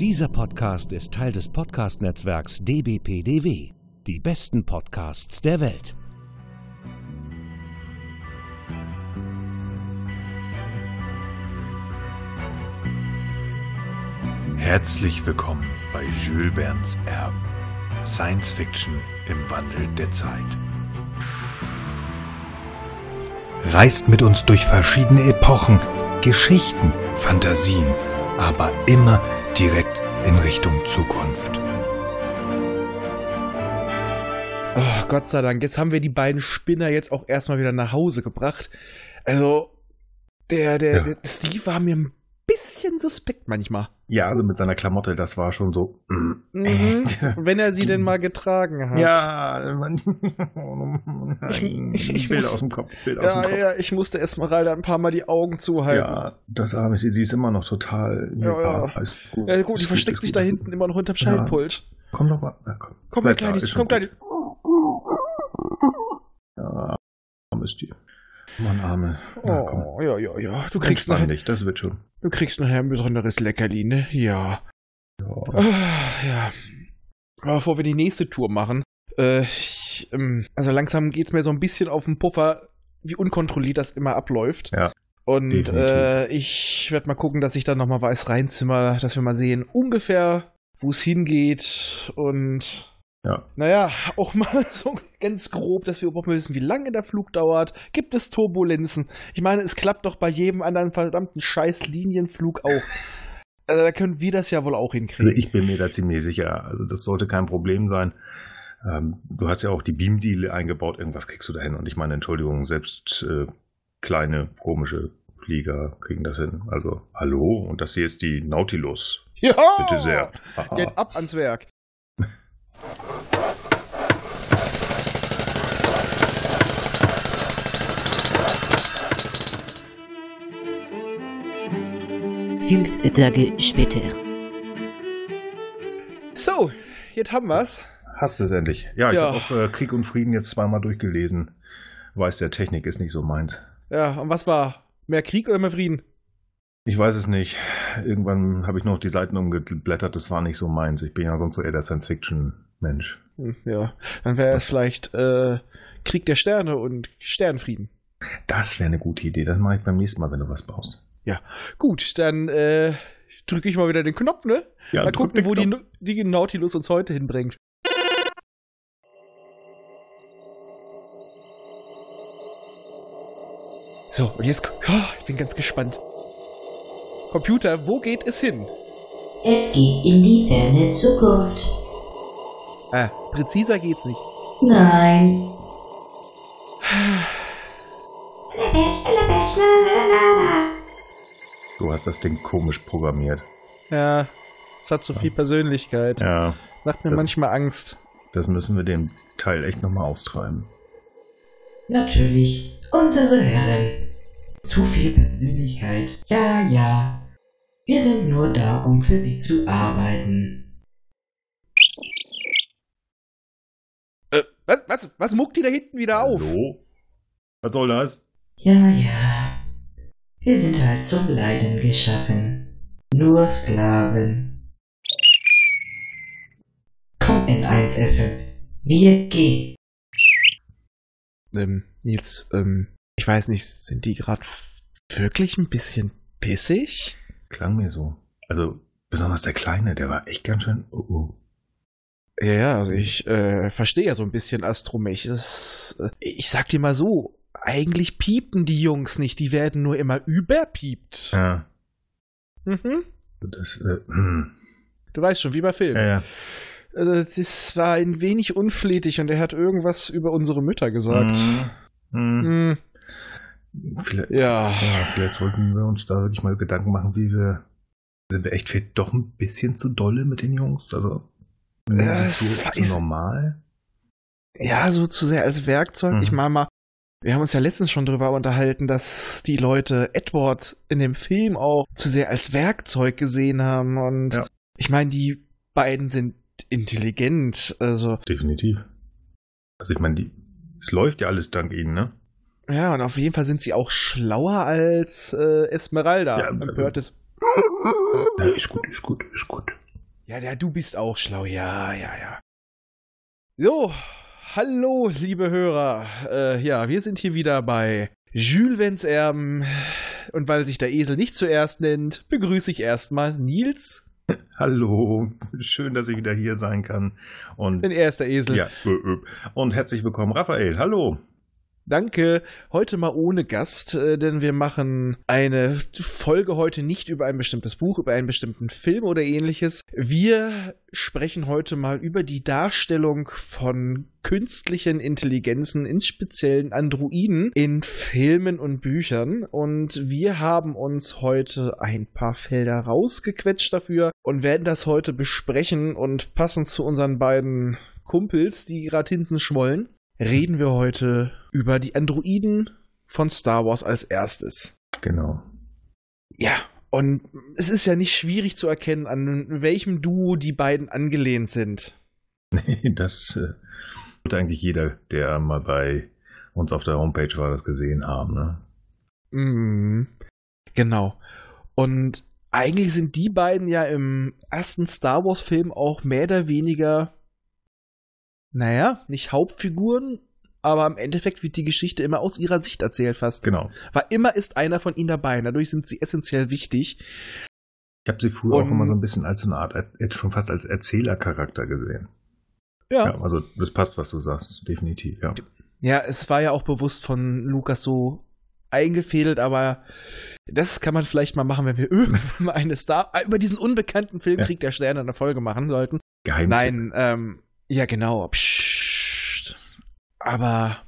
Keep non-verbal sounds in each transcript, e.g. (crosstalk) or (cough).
Dieser Podcast ist Teil des Podcast-Netzwerks dbpdw. Die besten Podcasts der Welt. Herzlich willkommen bei Jules Verne's Erben. Science Fiction im Wandel der Zeit. Reist mit uns durch verschiedene Epochen, Geschichten, Fantasien, aber immer direkt in Richtung Zukunft. Oh, Gott sei Dank, jetzt haben wir die beiden Spinner jetzt auch erstmal wieder nach Hause gebracht. Also, der, der, Ja. der Steve war mir ein bisschen suspekt manchmal. Ja, also mit seiner Klamotte, das war schon so. mm, Mhm. äh. (laughs) Wenn er sie denn mal getragen hat. Ja, man, (laughs) nein, Ich- ich Bilder muss- aus dem Kopf, aus Ja, dem Kopf. ja, ich musste Esmeralda ein paar Mal die Augen zuhalten. Ja, das arme sie, sie ist immer noch total. Ja, ja. alles gut. Ja, gut, die versteckt ist sich da hinten immer noch hinterm Ja. Schaltpult. Komm doch mal. Na, komm, Komm, schon komm, Kleines. gut. Ja, armes Tier. Mann, Arme. Na, komm. Oh, ja, ja, ja. Du kriegst, nachher, dich, das wird schon. du kriegst nachher ein besonderes Leckerli, ne? Ja. Ja. Ah, ja. Aber bevor wir die nächste Tour machen, äh, ich, ähm, also langsam geht's mir so ein bisschen auf den Puffer, wie unkontrolliert das immer abläuft. Ja, Und äh, ich werde mal gucken, dass ich dann nochmal weiß reinzimmer, dass wir mal sehen, ungefähr, wo es hingeht. Und Ja. naja, auch mal (laughs) so ganz grob, dass wir überhaupt mal wissen, wie lange der Flug dauert. Gibt es Turbulenzen? Ich meine, es klappt doch bei jedem anderen verdammten scheiß Linienflug auch. Also da können wir das ja wohl auch hinkriegen. Also ich bin mir da ziemlich sicher. Also das sollte kein Problem sein. Ähm, du hast ja auch die Beam-Deal eingebaut. Irgendwas kriegst du da hin. Und ich meine, Entschuldigung, selbst äh, kleine, komische Flieger kriegen das hin. Also, hallo? Und das hier ist die Nautilus. Ja! Bitte sehr. Haha. Geht ab ans Werk. Fünf Tage später. So, jetzt haben wir's. Hast du es endlich? Ja, ich Ja. habe auch äh, Krieg und Frieden jetzt zweimal durchgelesen. Weiß, der Technik ist nicht so meins. Ja, und was war? Mehr Krieg oder mehr Frieden? Ich weiß es nicht. Irgendwann habe ich noch die Seiten umgeblättert. Das war nicht so meins. Ich bin ja sonst so eher der Science-Fiction-Mensch. Hm, ja, dann wäre es vielleicht äh, Krieg der Sterne und Sternfrieden. Das wäre eine gute Idee. Das mache ich beim nächsten Mal, wenn du was brauchst. Gut, dann äh, drücke ich mal wieder den Knopf, ne? Ja, mal gucken, wo die, die Nautilus uns heute hinbringt. So, und jetzt, oh, ich bin ganz gespannt. Computer, wo geht es hin? Es geht in die ferne Zukunft. Ah, präziser geht's nicht. Nein. Du hast das Ding komisch programmiert. Ja, es hat so viel Persönlichkeit. Ja, Macht mir Das- manchmal Angst. das müssen wir den Teil echt nochmal austreiben. Natürlich, unsere Herren. Zu viel Persönlichkeit. Ja, ja. Wir sind nur da, um für sie zu arbeiten. Äh, was, was, was muckt die da hinten wieder auf? Hallo? Was soll das? Ja, ja. Wir sind halt zum Leiden geschaffen. Nur Sklaven. Komm in 1F5. Wir gehen. Ähm, Nils, ähm, ich weiß nicht, sind die gerade wirklich ein bisschen pissig? Klang mir so. Also, besonders der Kleine, der war echt ganz schön. Oh, oh. Ja, ja, also ich äh, verstehe ja so ein bisschen Astromech. Äh, ich sag dir mal so, eigentlich piepen die Jungs nicht, die werden nur immer überpiept. Ja, Mhm. das, äh, hm. Du weißt schon, wie bei Filmen. ja, ja. Also, das war ein wenig unflätig und er hat irgendwas über unsere Mütter gesagt. Hm. Hm, Vielleicht, ja. ja, vielleicht sollten wir uns da wirklich mal Gedanken machen, wie wir. Sind wir echt vielleicht doch ein bisschen zu dolle mit den Jungs? Also. Ja, es zu, war- zu ist- normal? Ja, so zu sehr als Werkzeug. Mhm. Ich meine mal, wir haben uns ja letztens schon drüber unterhalten, dass die Leute Edward in dem Film auch zu sehr als Werkzeug gesehen haben. Und Ja. ich meine, die beiden sind intelligent. Also, Definitiv. Also ich meine, es läuft ja alles dank ihnen, ne? ja, und auf jeden Fall sind sie auch schlauer als äh, Esmeralda. Ja, Man äh, hört es. Ja, ist gut, ist gut, ist gut. Ja, ja, du bist auch schlau. Ja, ja, ja. So, hallo, liebe Hörer. Äh, ja, wir sind hier wieder bei Jules Vents Erben. Und weil sich der Esel nicht zuerst nennt, begrüße ich erstmal Nils. Hallo, schön, dass ich wieder hier sein kann. Und Denn er ist der Esel. ja, ö, ö. und herzlich willkommen, Raphael. Hallo. Danke. Heute mal ohne Gast, äh, denn wir machen eine Folge heute nicht über ein bestimmtes Buch, über einen bestimmten Film oder ähnliches. Wir sprechen heute mal über die Darstellung von künstlichen Intelligenzen, in speziellen Androiden, in Filmen und Büchern. Und wir haben uns heute ein paar Felder rausgequetscht dafür und werden das heute besprechen und passend zu unseren beiden Kumpels, die gerade hinten schmollen, reden wir heute über die Androiden von Star Wars als erstes. Genau. Ja, und es ist ja nicht schwierig zu erkennen, an welchem Duo die beiden angelehnt sind. (laughs) Nee, das äh, wird eigentlich jeder, der mal bei uns auf der Homepage war, das gesehen haben. Ne? Mhm. Genau. Und eigentlich sind die beiden ja im ersten Star Wars-Film auch mehr oder weniger, naja, nicht Hauptfiguren, aber im Endeffekt wird die Geschichte immer aus ihrer Sicht erzählt fast. Genau. Weil immer ist einer von ihnen dabei. Dadurch sind sie essentiell wichtig. Ich habe sie früher Und- auch immer so ein bisschen als so eine Art, äh, schon fast als Erzählercharakter gesehen. Ja. Ja, also das passt, was du sagst, definitiv, ja. Ja, es war ja auch bewusst von Lukas so eingefädelt, aber das kann man vielleicht mal machen, wenn wir (laughs) irgendwann mal eine Star über diesen unbekannten Film Ja. Krieg der Sterne eine Folge machen sollten. Geheimtipp. Nein, ähm, ja genau. Psst. Aber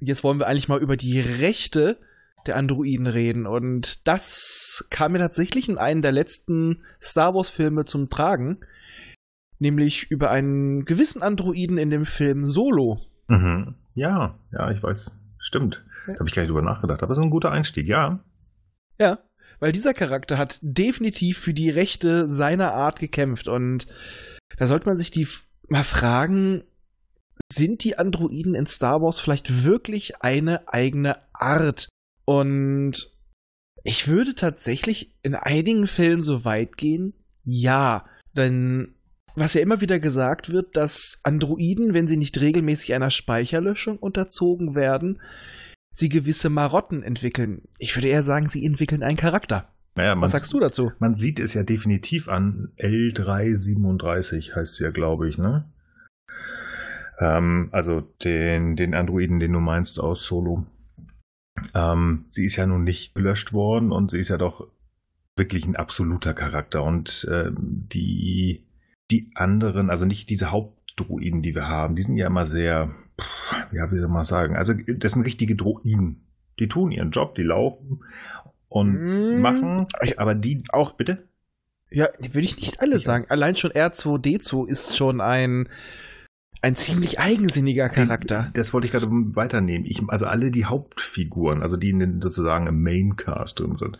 jetzt wollen wir eigentlich mal über die Rechte der Androiden reden und das kam mir tatsächlich in einem der letzten Star Wars Filme zum Tragen, nämlich über einen gewissen Androiden in dem Film Solo. Mhm. Ja, ja, ich weiß. Stimmt. Ja. Da habe ich gar nicht drüber nachgedacht. Aber so ein guter Einstieg, ja. Ja, weil dieser Charakter hat definitiv für die Rechte seiner Art gekämpft und da sollte man sich die mal fragen, sind die Androiden in Star Wars vielleicht wirklich eine eigene Art? Und ich würde tatsächlich in einigen Fällen so weit gehen, ja, denn was ja immer wieder gesagt wird, dass Androiden, wenn sie nicht regelmäßig einer Speicherlöschung unterzogen werden, sie gewisse Marotten entwickeln. Ich würde eher sagen, sie entwickeln einen Charakter. Naja, Was sagst du dazu? man sieht es ja definitiv an. L337 heißt sie ja, glaube ich, ne? Ähm, also den, den Androiden, den du meinst aus Solo. Ähm, sie ist ja nun nicht gelöscht worden und sie ist ja doch wirklich ein absoluter Charakter. Und ähm, die, die anderen, also nicht diese Hauptdroiden, die wir haben, die sind ja immer sehr, pff, ja, wie soll man sagen, also das sind richtige Droiden. Die tun ihren Job, die laufen und Mm, machen, aber die Auch bitte? Ja, würde ich nicht alle Ich- sagen. Allein schon R2D2 ist schon ein, ein ziemlich eigensinniger Charakter. Das wollte ich gerade weiternehmen. Ich, also alle die Hauptfiguren, also die in den, sozusagen im Maincast drin sind,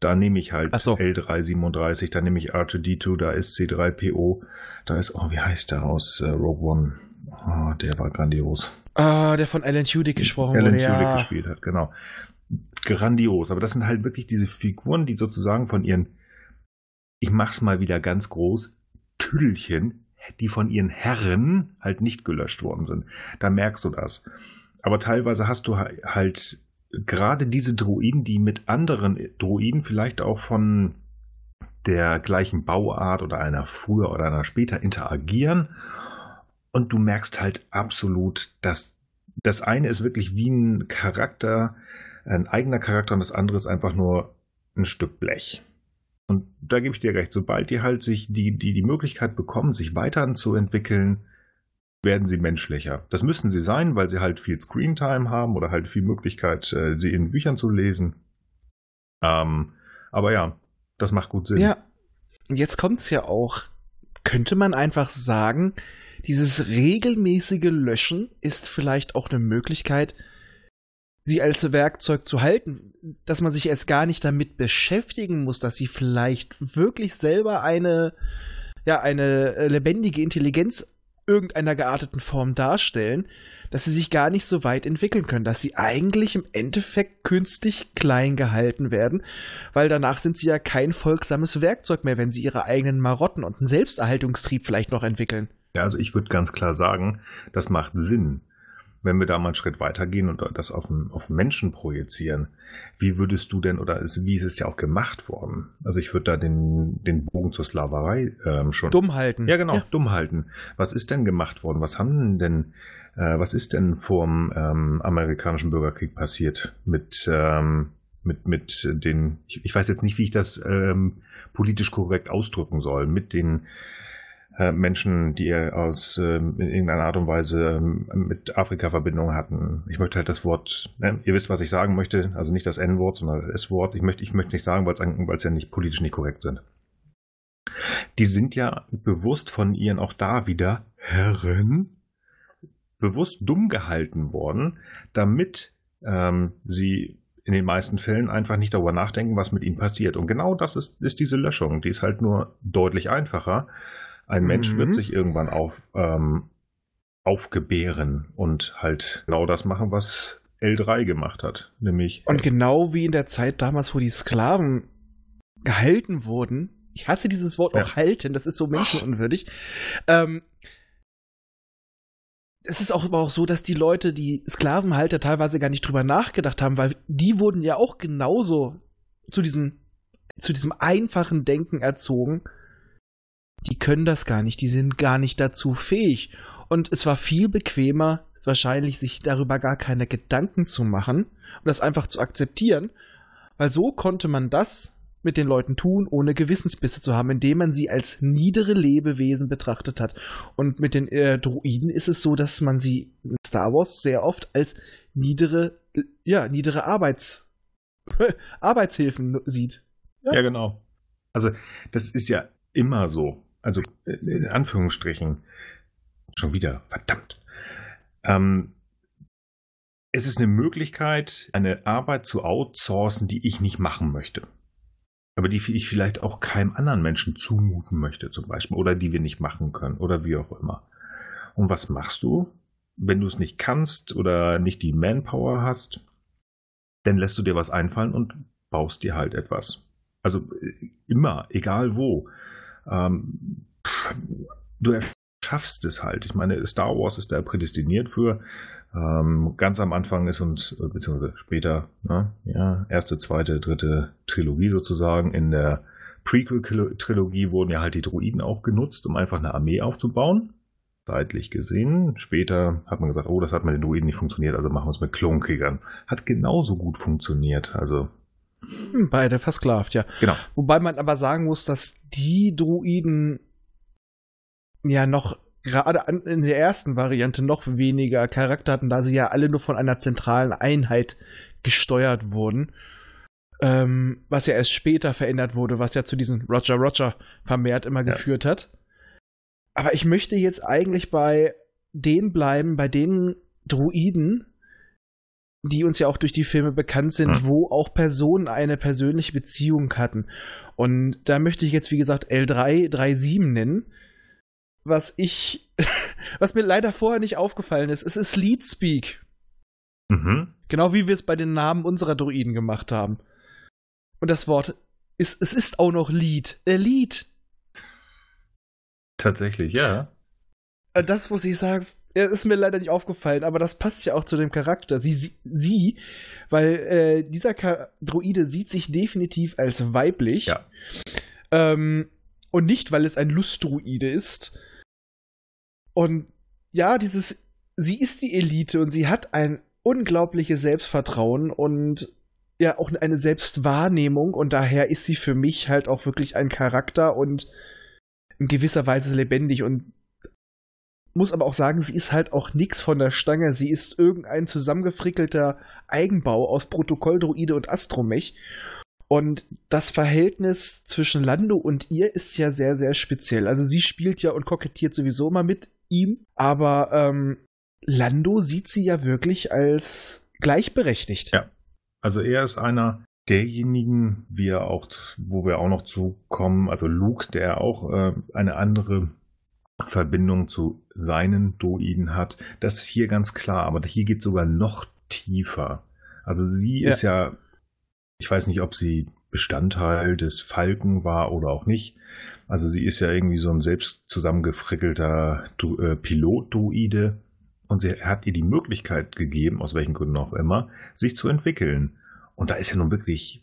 da nehme ich halt so. L337, da nehme ich R2D2, da ist C3PO, da ist, oh, wie heißt der aus äh, Rogue One? Ah, der war grandios. Ah, der von Alan Tudyk gesprochen Alan wurde. Tudyk Ja. gespielt hat, genau. Grandios, aber das sind halt wirklich diese Figuren, die sozusagen von ihren, ich mach's mal wieder ganz groß, Tüdelchen, die von ihren Herren halt nicht gelöscht worden sind. Da merkst du das. Aber teilweise hast du ha- halt gerade diese Droiden, die mit anderen Droiden vielleicht auch von der gleichen Bauart oder einer früher oder einer später interagieren. Und du merkst halt absolut, dass das eine ist wirklich wie ein Charakter, ein eigener Charakter und das andere ist einfach nur ein Stück Blech. Und da gebe ich dir recht, sobald die halt sich die, die, die Möglichkeit bekommen, sich weiterzuentwickeln, werden sie menschlicher. Das müssen sie sein, weil sie halt viel Screentime haben oder halt viel Möglichkeit, äh, sie in Büchern zu lesen. Ähm, aber ja, das macht gut Sinn. Ja. Jetzt kommt's ja auch. Könnte man einfach sagen, dieses regelmäßige Löschen ist vielleicht auch eine Möglichkeit, sie als Werkzeug zu halten, dass man sich erst gar nicht damit beschäftigen muss, dass sie vielleicht wirklich selber eine, ja, eine äh, lebendige Intelligenz irgendeiner gearteten Form darstellen, dass sie sich gar nicht so weit entwickeln können, dass sie eigentlich im Endeffekt künstlich klein gehalten werden, weil danach sind sie ja kein folgsames Werkzeug mehr, wenn sie ihre eigenen Marotten und einen Selbsterhaltungstrieb vielleicht noch entwickeln. Ja, also ich würde ganz klar sagen, das macht Sinn. Wenn wir da mal einen Schritt weitergehen und das auf, auf Menschen projizieren, wie würdest du denn, oder ist, wie ist es ja auch gemacht worden? Also ich würde da den, den Bogen zur Sklaverei ähm, schon. Dumm halten. Ja, genau, ja. dumm halten. Was ist denn gemacht worden? Was haben denn, äh, was ist denn vor dem ähm, amerikanischen Bürgerkrieg passiert mit, ähm, mit, mit den, ich, ich, weiß jetzt nicht, wie ich das ähm, politisch korrekt ausdrücken soll, mit den Menschen, die aus äh, in irgendeiner Art und Weise äh, mit Afrika Verbindung hatten. Ich möchte halt das Wort, ne, ihr wisst, was ich sagen möchte, also nicht das N-Wort, sondern das S-Wort. Ich möchte, ich möchte nicht sagen, weil es ja nicht politisch nicht korrekt sind. Die sind ja bewusst von ihren auch da wieder Herren bewusst dumm gehalten worden, damit ähm, sie in den meisten Fällen einfach nicht darüber nachdenken, was mit ihnen passiert. Und genau das ist, ist diese Löschung. Die ist halt nur deutlich einfacher. Ein Mensch mhm. wird sich irgendwann auf, ähm, aufgebären und halt genau das machen, was L3 gemacht hat. Nämlich. Und genau wie in der Zeit damals, wo die Sklaven gehalten wurden, ich hasse dieses Wort ja. auch halten, das ist so menschenunwürdig. Ähm, es ist auch aber auch so, dass die Leute, die Sklavenhalter teilweise gar nicht drüber nachgedacht haben, weil die wurden ja auch genauso zu diesem, zu diesem einfachen Denken erzogen die können das gar nicht, die sind gar nicht dazu fähig. Und es war viel bequemer, wahrscheinlich sich darüber gar keine Gedanken zu machen und das einfach zu akzeptieren, weil so konnte man das mit den Leuten tun, ohne Gewissensbisse zu haben, indem man sie als niedere Lebewesen betrachtet hat. Und mit den äh, Druiden ist es so, dass man sie in Star Wars sehr oft als niedere, ja, niedere Arbeits (laughs) Arbeitshilfen sieht. Ja. ja, genau. Also das ist ja immer so also äh, in Anführungsstrichen, schon wieder, verdammt. Ähm, es ist eine Möglichkeit, eine Arbeit zu outsourcen, die ich nicht machen möchte. Aber die ich vielleicht auch keinem anderen Menschen zumuten möchte, zum Beispiel, oder die wir nicht machen können, oder wie auch immer. Und was machst du, wenn du es nicht kannst oder nicht die Manpower hast? Dann lässt du dir was einfallen und baust dir halt etwas. Also äh, immer, egal wo ähm, du erschaffst es halt. Ich meine, Star Wars ist da prädestiniert für. Ähm, ganz am Anfang ist uns, äh, beziehungsweise später, ne, ja, erste, zweite, dritte Trilogie sozusagen. In der Prequel-Trilogie wurden ja halt die Druiden auch genutzt, um einfach eine Armee aufzubauen. Zeitlich gesehen. Später hat man gesagt, oh, das hat mit den Druiden nicht funktioniert, also machen wir es mit Klonkriegern. Hat genauso gut funktioniert. Also beide versklavt, ja. Genau. Wobei man aber sagen muss, dass die Druiden ja noch gerade in der ersten Variante noch weniger Charakter hatten, da sie ja alle nur von einer zentralen Einheit gesteuert wurden. Ähm, was ja erst später verändert wurde, was ja zu diesem Roger Roger vermehrt immer ja. geführt hat. Aber ich möchte jetzt eigentlich bei denen bleiben, bei den Druiden, die uns ja auch durch die Filme bekannt sind, mhm. wo auch Personen eine persönliche Beziehung hatten. Und da möchte ich jetzt, wie gesagt, L337 nennen. Was ich, (laughs) was mir leider vorher nicht aufgefallen ist, es ist Leadspeak. Mhm. Genau wie wir es bei den Namen unserer Druiden gemacht haben. Und das Wort ist, es ist auch noch Lied. Äh, Lied. Tatsächlich, ja. Äh, das muss ich sagen, ist mir leider nicht aufgefallen, aber das passt ja auch zu dem Charakter. Sie, sie, sie weil äh, dieser Ka Droide sieht sich definitiv als weiblich. Ja. Ähm, und nicht, weil es ein Lustdruide ist. Und ja, dieses, sie ist die Elite und sie hat ein unglaubliches Selbstvertrauen und ja auch eine Selbstwahrnehmung und daher ist sie für mich halt auch wirklich ein Charakter und in gewisser Weise lebendig und muss aber auch sagen, sie ist halt auch nix von der Stange. Sie ist irgendein zusammengefrickelter Eigenbau aus Protokolldruide und Astromech. Und das Verhältnis zwischen Lando und ihr ist ja sehr, sehr speziell. Also sie spielt ja und kokettiert sowieso immer mit ihm, aber ähm, Lando sieht sie ja wirklich als gleichberechtigt. Ja. Also er ist einer derjenigen, wie er auch, wo wir auch noch zukommen, also Luke, der auch äh, eine andere Verbindung zu seinen Droiden hat. Das ist hier ganz klar, aber hier geht sogar noch tiefer. Also sie Ja. ist ja, ich weiß nicht, ob sie Bestandteil des Falken war oder auch nicht. Also sie ist ja irgendwie so ein selbst zusammengefrickelter Du- äh, Pilot-Druide und sie hat ihr die Möglichkeit gegeben, aus welchen Gründen auch immer, sich zu entwickeln. Und da ist ja nun wirklich,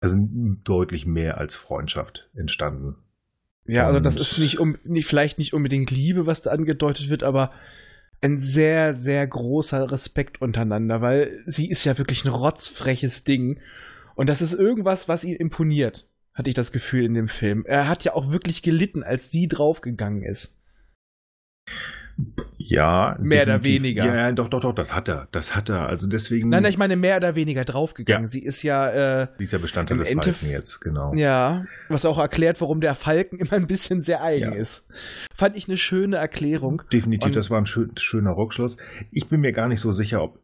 also deutlich mehr als Freundschaft entstanden. Ja, also das ist nicht, um, nicht vielleicht nicht unbedingt Liebe, was da angedeutet wird, aber ein sehr, sehr großer Respekt untereinander, weil sie ist ja wirklich ein rotzfreches Ding. Und das ist irgendwas, was ihm imponiert, hatte ich das Gefühl in dem Film. Er hat ja auch wirklich gelitten, als sie draufgegangen ist. Ja, Mehr oder weniger. Ja, ja, doch, doch, doch, das hat er. Das hat er. Also deswegen. Nein, nein, ich meine mehr oder weniger draufgegangen. Ja. Sie ist ja, äh, dieser Bestandteil im des Endeffekt- Falken jetzt, genau. ja, was auch erklärt, warum der Falken (laughs) immer ein bisschen sehr eigen Ja. ist. Fand ich eine schöne Erklärung. Definitiv, Und- das war ein schön, schöner Rückschluss. Ich bin mir gar nicht so sicher, ob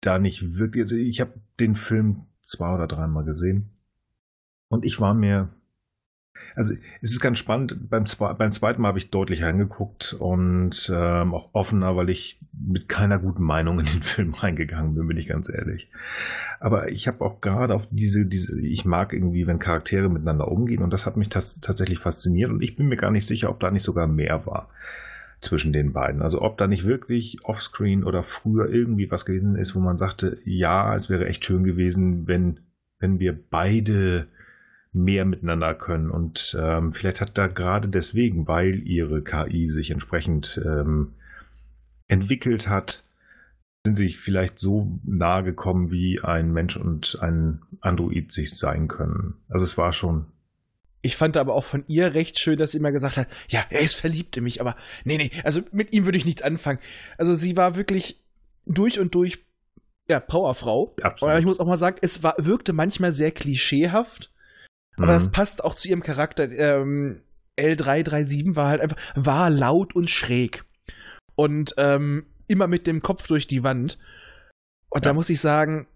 da nicht wirklich. Also ich habe den Film zwei oder dreimal gesehen. Und ich war mir. Also es ist ganz spannend. Beim, zwe beim zweiten Mal habe ich deutlich reingeguckt und ähm, auch offener, weil ich mit keiner guten Meinung in den (laughs) Film reingegangen bin, bin ich ganz ehrlich. Aber ich habe auch gerade auf diese, diese, ich mag irgendwie, wenn Charaktere miteinander umgehen und das hat mich tas tatsächlich fasziniert und ich bin mir gar nicht sicher, ob da nicht sogar mehr war zwischen den beiden. Also ob da nicht wirklich offscreen oder früher irgendwie was gewesen ist, wo man sagte, ja, es wäre echt schön gewesen, wenn, wenn wir beide mehr miteinander können. Und ähm, vielleicht hat da gerade deswegen, weil ihre KI sich entsprechend ähm, entwickelt hat, sind sie vielleicht so nahe gekommen, wie ein Mensch und ein Android sich sein können. Also es war schon Ich fand aber auch von ihr recht schön, dass sie immer gesagt hat, ja, er ist verliebt in mich, aber nee, nee, also mit ihm würde ich nichts anfangen. Also sie war wirklich durch und durch, ja, Powerfrau. absolut. Aber ich muss auch mal sagen, es war, wirkte manchmal sehr klischeehaft, aber das Mhm. passt auch zu ihrem Charakter. Ähm, L337 war halt einfach, war laut und schräg. Und ähm, immer mit dem Kopf durch die Wand. Und da Ja. muss ich sagen,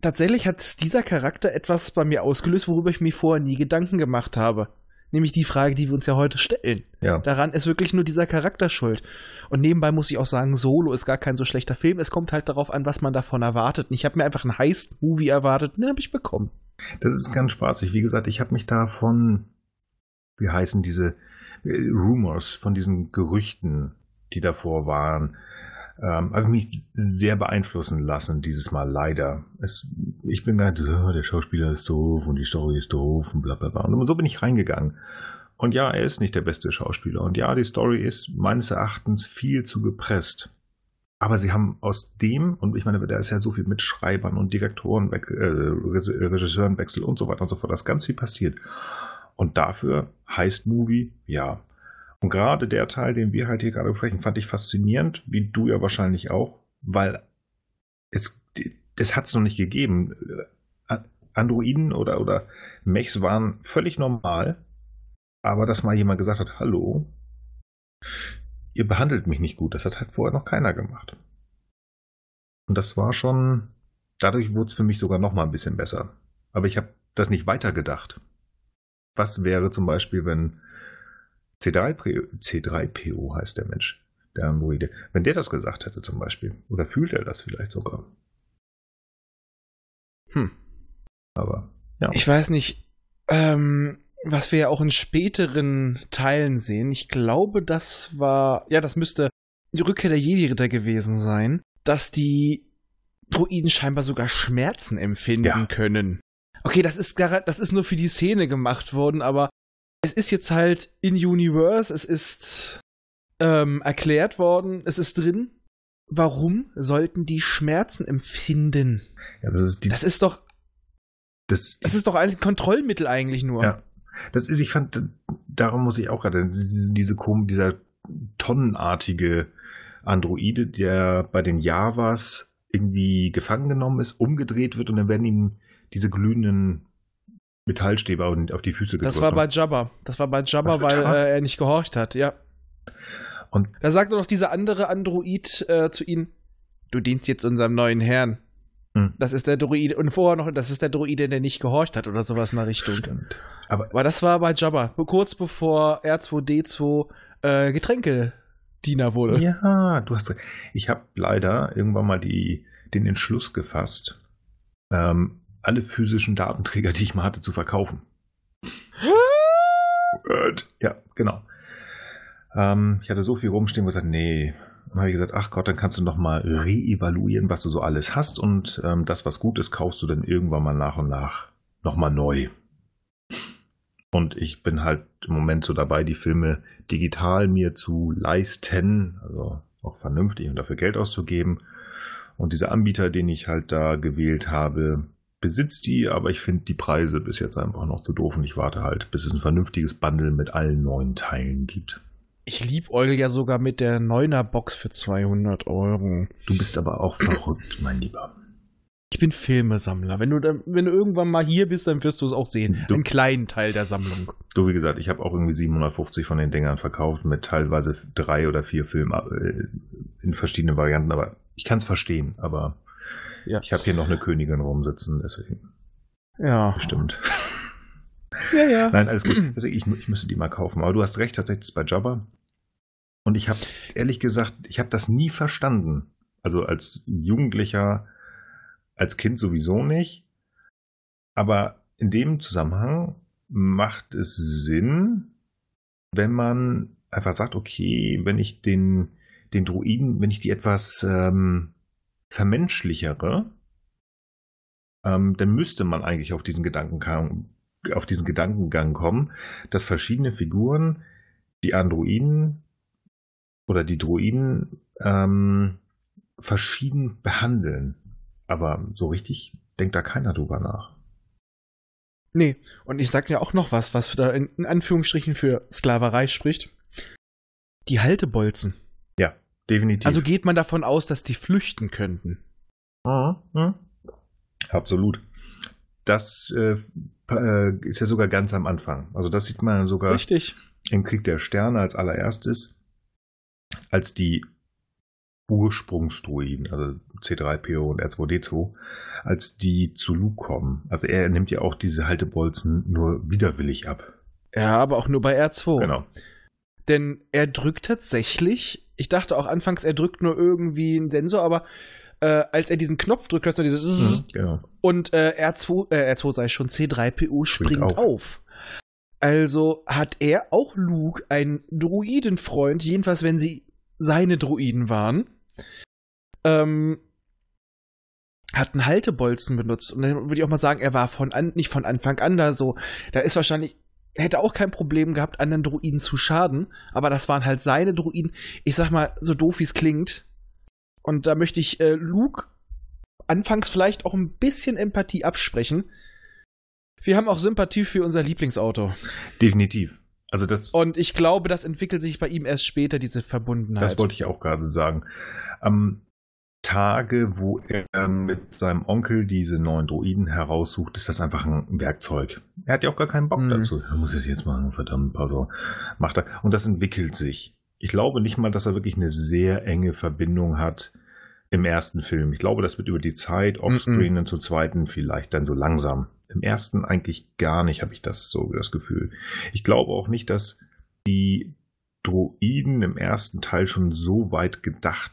tatsächlich hat dieser Charakter etwas bei mir ausgelöst, worüber ich mir vorher nie Gedanken gemacht habe. Nämlich die Frage, die wir uns ja heute stellen. ja. Daran ist wirklich nur dieser Charakter schuld. Und nebenbei muss ich auch sagen, Solo ist gar kein so schlechter Film. Es kommt halt darauf an, was man davon erwartet. Und ich habe mir einfach einen Heist-Movie erwartet, und den habe ich bekommen. Das ist ganz spaßig. Wie gesagt, ich habe mich da von, wie heißen diese äh, Rumors, von diesen Gerüchten, die davor waren, ähm, habe ich mich sehr beeinflussen lassen, dieses Mal leider. Es, ich bin so, "Oh, der Schauspieler ist doof und die Story ist doof und bla bla bla. Und so bin ich reingegangen. Und ja, er ist nicht der beste Schauspieler. Und ja, die Story ist meines Erachtens viel zu gepresst. Aber sie haben aus dem, und ich meine, da ist ja so viel mit Schreibern und Direktoren, äh, Regisseurenwechsel und so weiter und so fort, da ganz viel passiert. Und dafür heißt Movie, ja. Und gerade der Teil, den wir halt hier gerade besprechen, fand ich faszinierend, wie du ja wahrscheinlich auch, weil es, das hat es noch nicht gegeben. Androiden oder, oder Mechs waren völlig normal, aber dass mal jemand gesagt hat, hallo, ihr behandelt mich nicht gut, das hat halt vorher noch keiner gemacht. Und das war schon, dadurch wurde es für mich sogar noch mal ein bisschen besser. Aber ich habe das nicht weitergedacht. Was wäre zum Beispiel, wenn C3PO, C3PO heißt der Mensch, der Androide, wenn der das gesagt hätte zum Beispiel, oder fühlt er das vielleicht sogar? Hm. Aber ja. Ich weiß nicht, ähm, was wir ja auch in späteren Teilen sehen. Ich glaube, das war, ja, das müsste die Rückkehr der Jedi-Ritter gewesen sein, dass die Droiden scheinbar sogar Schmerzen empfinden Ja. können. Okay, das ist, das ist nur für die Szene gemacht worden, aber es ist jetzt halt in Universe, es ist ähm, erklärt worden, es ist drin. Warum sollten die Schmerzen empfinden? ja, das ist die, Das ist doch, das, das ist doch ein Kontrollmittel eigentlich nur. Ja. Das ist, ich fand, darum muss ich auch gerade, diese, diese dieser tonnenartige Androide, der bei den Javas irgendwie gefangen genommen ist, umgedreht wird und dann werden ihm diese glühenden Metallstäbe auf die Füße gedrückt. Das war bei Jabba. Das war bei Jabba, weil Jabba? äh, er nicht gehorcht hat, ja. Und- da sagt nur noch dieser andere Android äh, zu ihnen: Du dienst jetzt unserem neuen Herrn. Hm. Das ist der Droide. Und vorher noch, das ist der Droide, der nicht gehorcht hat oder sowas in der Richtung. Stimmt. Aber Aber das war bei Jabba. Kurz bevor R2D2 äh, Getränkediener wurde. Ja, du hast recht. Ich habe leider irgendwann mal die, den Entschluss gefasst, ähm, alle physischen Datenträger, die ich mal hatte, zu verkaufen. Ja, genau. Ähm, ich hatte so viel rumstehen und gesagt, nee. Dann habe ich gesagt, ach Gott, dann kannst du noch mal reevaluieren, was du so alles hast und ähm, das, was gut ist, kaufst du dann irgendwann mal nach und nach noch mal neu. Und ich bin halt im Moment so dabei, die Filme digital mir zu leisten, also auch vernünftig und dafür Geld auszugeben. Und dieser Anbieter, den ich halt da gewählt habe, besitzt die, aber ich finde die Preise bis jetzt einfach noch zu doof und ich warte halt, bis es ein vernünftiges Bundle mit allen neuen Teilen gibt. Ich liebäugel ja sogar mit der 9er Box für 200 Euro. Du bist aber auch verrückt, mein Lieber. Ich bin Filmesammler. Wenn du, dann, wenn du irgendwann mal hier bist, dann wirst du es auch sehen. Du- Einen kleinen Teil der Sammlung. Du, wie gesagt, ich habe auch irgendwie 750 von den Dingern verkauft mit teilweise drei oder vier Filmen äh, in verschiedenen Varianten, aber ich kann es verstehen, aber Ja. ich habe hier noch eine Königin rumsitzen, deswegen Ja. bestimmt. (laughs) Ja, ja. Nein, alles gut. Deswegen, ich, ich müsste die mal kaufen. Aber du hast recht, tatsächlich ist bei Jabba. Und ich habe, ehrlich gesagt, ich habe das nie verstanden. Also als Jugendlicher, als Kind sowieso nicht. Aber in dem Zusammenhang macht es Sinn, wenn man einfach sagt, okay, wenn ich den, den Druiden, wenn ich die etwas ähm, vermenschlichere, ähm, dann müsste man eigentlich auf diesen Gedankengang, auf diesen Gedankengang kommen, dass verschiedene Figuren die Androiden oder die Droiden ähm, verschieden behandeln. Aber so richtig denkt da keiner drüber nach. Nee, und ich sag dir auch noch was, was da in Anführungsstrichen für Sklaverei spricht. Die Haltebolzen. Ja, definitiv. Also geht man davon aus, dass die flüchten könnten. Mhm. Absolut. Das äh, äh, ist ja sogar ganz am Anfang. Also das sieht man sogar Richtig. im Krieg der Sterne als allererstes, als die Ursprungsdruiden, also C3PO und R2D2, als die zu Luke kommen. Also er nimmt ja auch diese Haltebolzen nur widerwillig ab. Ja, aber auch nur bei R2. Genau. Denn er drückt tatsächlich, ich dachte auch anfangs, er drückt nur irgendwie einen Sensor, aber äh, als er diesen Knopf drückt, hörst du dieses Mhm, genau. und äh, R2, äh, R2 sei schon, C3PO springt auf. auf. Also hat er auch Luke, ein Druidenfreund, jedenfalls wenn sie seine Druiden waren, ähm, hat einen Haltebolzen benutzt. Und dann würde ich auch mal sagen, er war von an, nicht von Anfang an da so. Da ist wahrscheinlich, hätte auch kein Problem gehabt, anderen Druiden zu schaden, aber das waren halt seine Druiden. Ich sag mal, so doof wie es klingt. Und da möchte ich äh, Luke anfangs vielleicht auch ein bisschen Empathie absprechen. Wir haben auch Sympathie für unser Lieblingsauto. Definitiv. Also das, Und ich glaube, das entwickelt sich bei ihm erst später, diese Verbundenheit. das wollte ich auch gerade sagen. Am Tage, wo er mit seinem Onkel diese neuen Droiden heraussucht, ist das einfach ein Werkzeug. Er hat ja auch gar keinen Bock Mhm. dazu. Er muss es jetzt machen, verdammt, also macht er. Und das entwickelt sich. Ich glaube nicht mal, dass er wirklich eine sehr enge Verbindung hat im ersten Film. Ich glaube, das wird über die Zeit, Offscreen und zum zweiten vielleicht dann so langsam. Im ersten eigentlich gar nicht, habe ich das so das Gefühl. Ich glaube auch nicht, dass die Droiden im ersten Teil schon so weit gedacht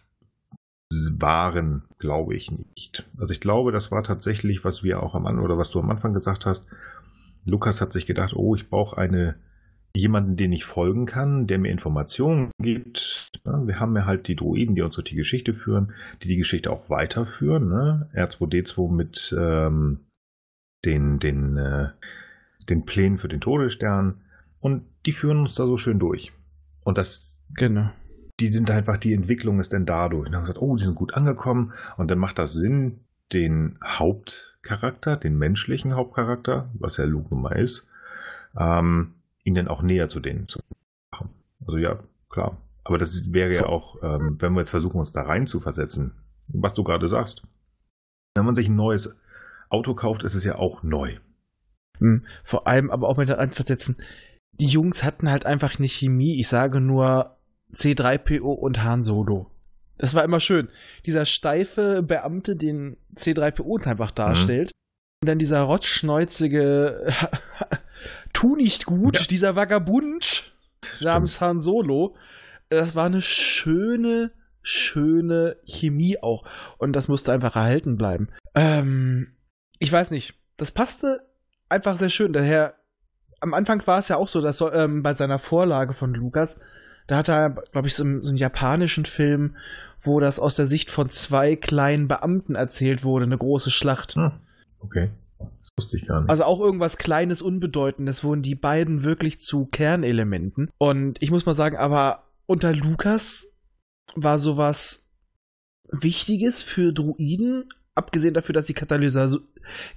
waren, glaube ich nicht. Also ich glaube, das war tatsächlich, was wir auch am Anfang oder was du am Anfang gesagt hast. Lukas hat sich gedacht, oh, ich brauche eine jemanden, den ich folgen kann, der mir Informationen gibt. Wir haben ja halt die Droiden, die uns durch die Geschichte führen, die die Geschichte auch weiterführen. Ne? R2D2 mit ähm, den, den, äh, den Plänen für den Todesstern und die führen uns da so schön durch. Und das Genau. Die sind einfach, die Entwicklung ist dann dadurch. Und dann haben gesagt, oh, die sind gut angekommen. Und dann macht das Sinn, den Hauptcharakter, den menschlichen Hauptcharakter, was ja Luke nun mal ist, ähm, ihn dann auch näher zu denen zu machen. Also ja, klar. Aber das wäre ja auch, ähm, wenn wir jetzt versuchen, uns da rein zu versetzen, was du gerade sagst. Wenn man sich ein neues Auto kauft, ist es ja auch neu. Hm. Vor allem aber auch mit der Anversetzen. Die Jungs hatten halt einfach eine Chemie. Ich sage nur C3PO und Han Solo. Das war immer schön. Dieser steife Beamte, den C3PO einfach darstellt. Und dann dieser rotschneuzige (laughs) Tu nicht gut, Ja. dieser Vagabund. namens Han Solo. Das war eine schöne, schöne Chemie auch. Und das musste einfach erhalten bleiben. Ähm, ich weiß nicht. Das passte einfach sehr schön. Daher, am Anfang war es ja auch so, dass ähm, bei seiner Vorlage von Lukas, da hat er, glaube ich, so, so einen japanischen Film, wo das aus der Sicht von zwei kleinen Beamten erzählt wurde, eine große Schlacht. Hm. Okay. Das wusste ich gar nicht. Also auch irgendwas Kleines, Unbedeutendes wurden die beiden wirklich zu Kernelementen. Und ich muss mal sagen, aber unter Lukas war sowas Wichtiges für Druiden, abgesehen dafür, dass sie Katalysa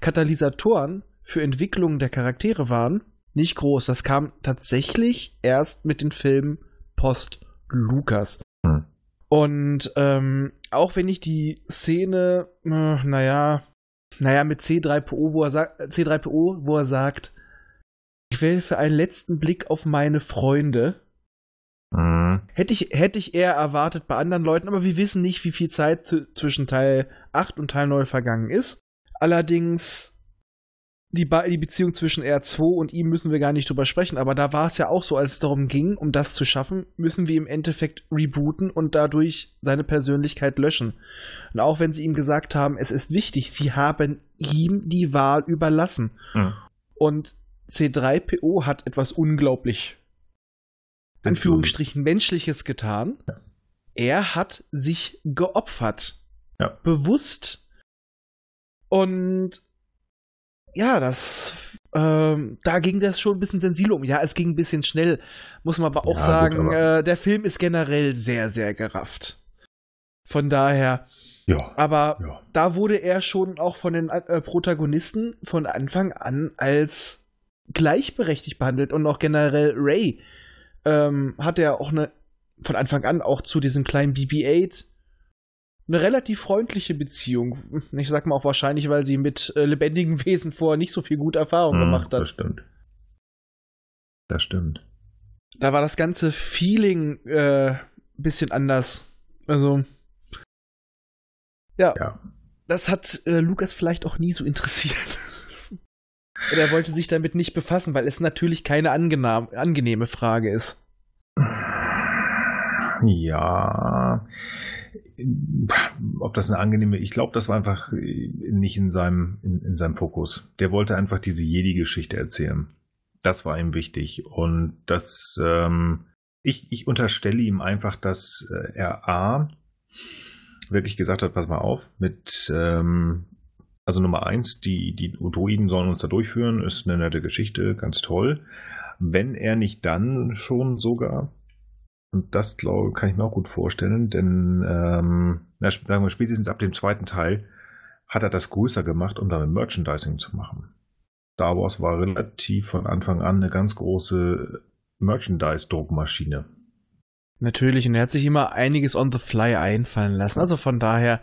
Katalysatoren für Entwicklungen der Charaktere waren, nicht groß. Das kam tatsächlich erst mit den Filmen Post Lukas. Hm. Und ähm, auch wenn ich die Szene, äh, naja, naja, mit C3PO, wo er sagt, C3PO, wo er sagt, ich will für einen letzten Blick auf meine Freunde. Mhm. Hätte ich, hätte ich eher erwartet bei anderen Leuten, aber wir wissen nicht, wie viel Zeit zwischen Teil 8 und Teil 9 vergangen ist. Allerdings die, die Beziehung zwischen R2 und ihm müssen wir gar nicht drüber sprechen, aber da war es ja auch so, als es darum ging, um das zu schaffen, müssen wir im Endeffekt rebooten und dadurch seine Persönlichkeit löschen. Und auch wenn sie ihm gesagt haben, es ist wichtig, sie haben ihm die Wahl überlassen. Mhm. Und C3PO hat etwas unglaublich, Anführungsstrichen, Menschliches getan. Ja. Er hat sich geopfert. Ja. Bewusst. Und ja, das, ähm, da ging das schon ein bisschen sensibel um. Ja, es ging ein bisschen schnell, muss man aber auch ja, sagen. Gut, aber äh, der Film ist generell sehr, sehr gerafft. Von daher. Ja. Aber ja. da wurde er schon auch von den äh, Protagonisten von Anfang an als gleichberechtigt behandelt und auch generell Ray ähm, hat er auch eine von Anfang an auch zu diesem kleinen BB-8 eine relativ freundliche Beziehung. Ich sag mal auch wahrscheinlich, weil sie mit äh, lebendigen (laughs) Wesen vorher nicht so viel gute Erfahrung hm, gemacht hat. Das stimmt. Das stimmt. Da war das ganze Feeling äh, bisschen anders. Also. Ja. ja. Das hat äh, Lukas vielleicht auch nie so interessiert. (laughs) Oder er wollte sich damit nicht befassen, weil es natürlich keine angenehme Frage ist. Ja ob das eine angenehme, ich glaube, das war einfach nicht in seinem, in, in seinem Fokus. Der wollte einfach diese Jedi-Geschichte erzählen. Das war ihm wichtig. Und das, ähm, ich, ich unterstelle ihm einfach, dass äh, er A wirklich gesagt hat, pass mal auf, mit, ähm, also Nummer eins, die, die Druiden sollen uns da durchführen, ist eine nette Geschichte, ganz toll. Wenn er nicht dann schon sogar und das glaube kann ich mir auch gut vorstellen, denn ähm, na, sagen wir spätestens ab dem zweiten Teil hat er das größer gemacht, um damit Merchandising zu machen. Star Wars war relativ von Anfang an eine ganz große Merchandise-Druckmaschine. Natürlich, und er hat sich immer einiges on the fly einfallen lassen. Also von daher,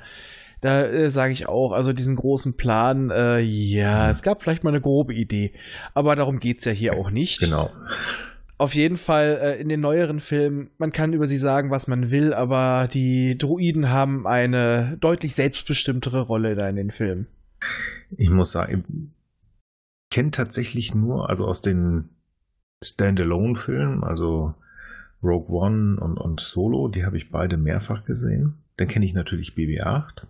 da äh, sage ich auch, also diesen großen Plan, äh, ja, mhm. es gab vielleicht mal eine grobe Idee, aber darum geht es ja hier auch nicht. Genau auf jeden Fall äh, in den neueren Filmen, man kann über sie sagen, was man will, aber die Druiden haben eine deutlich selbstbestimmtere Rolle da in den Filmen. Ich muss sagen, ich kenne tatsächlich nur, also aus den Standalone-Filmen, also Rogue One und, und Solo, die habe ich beide mehrfach gesehen. Dann kenne ich natürlich BB-8.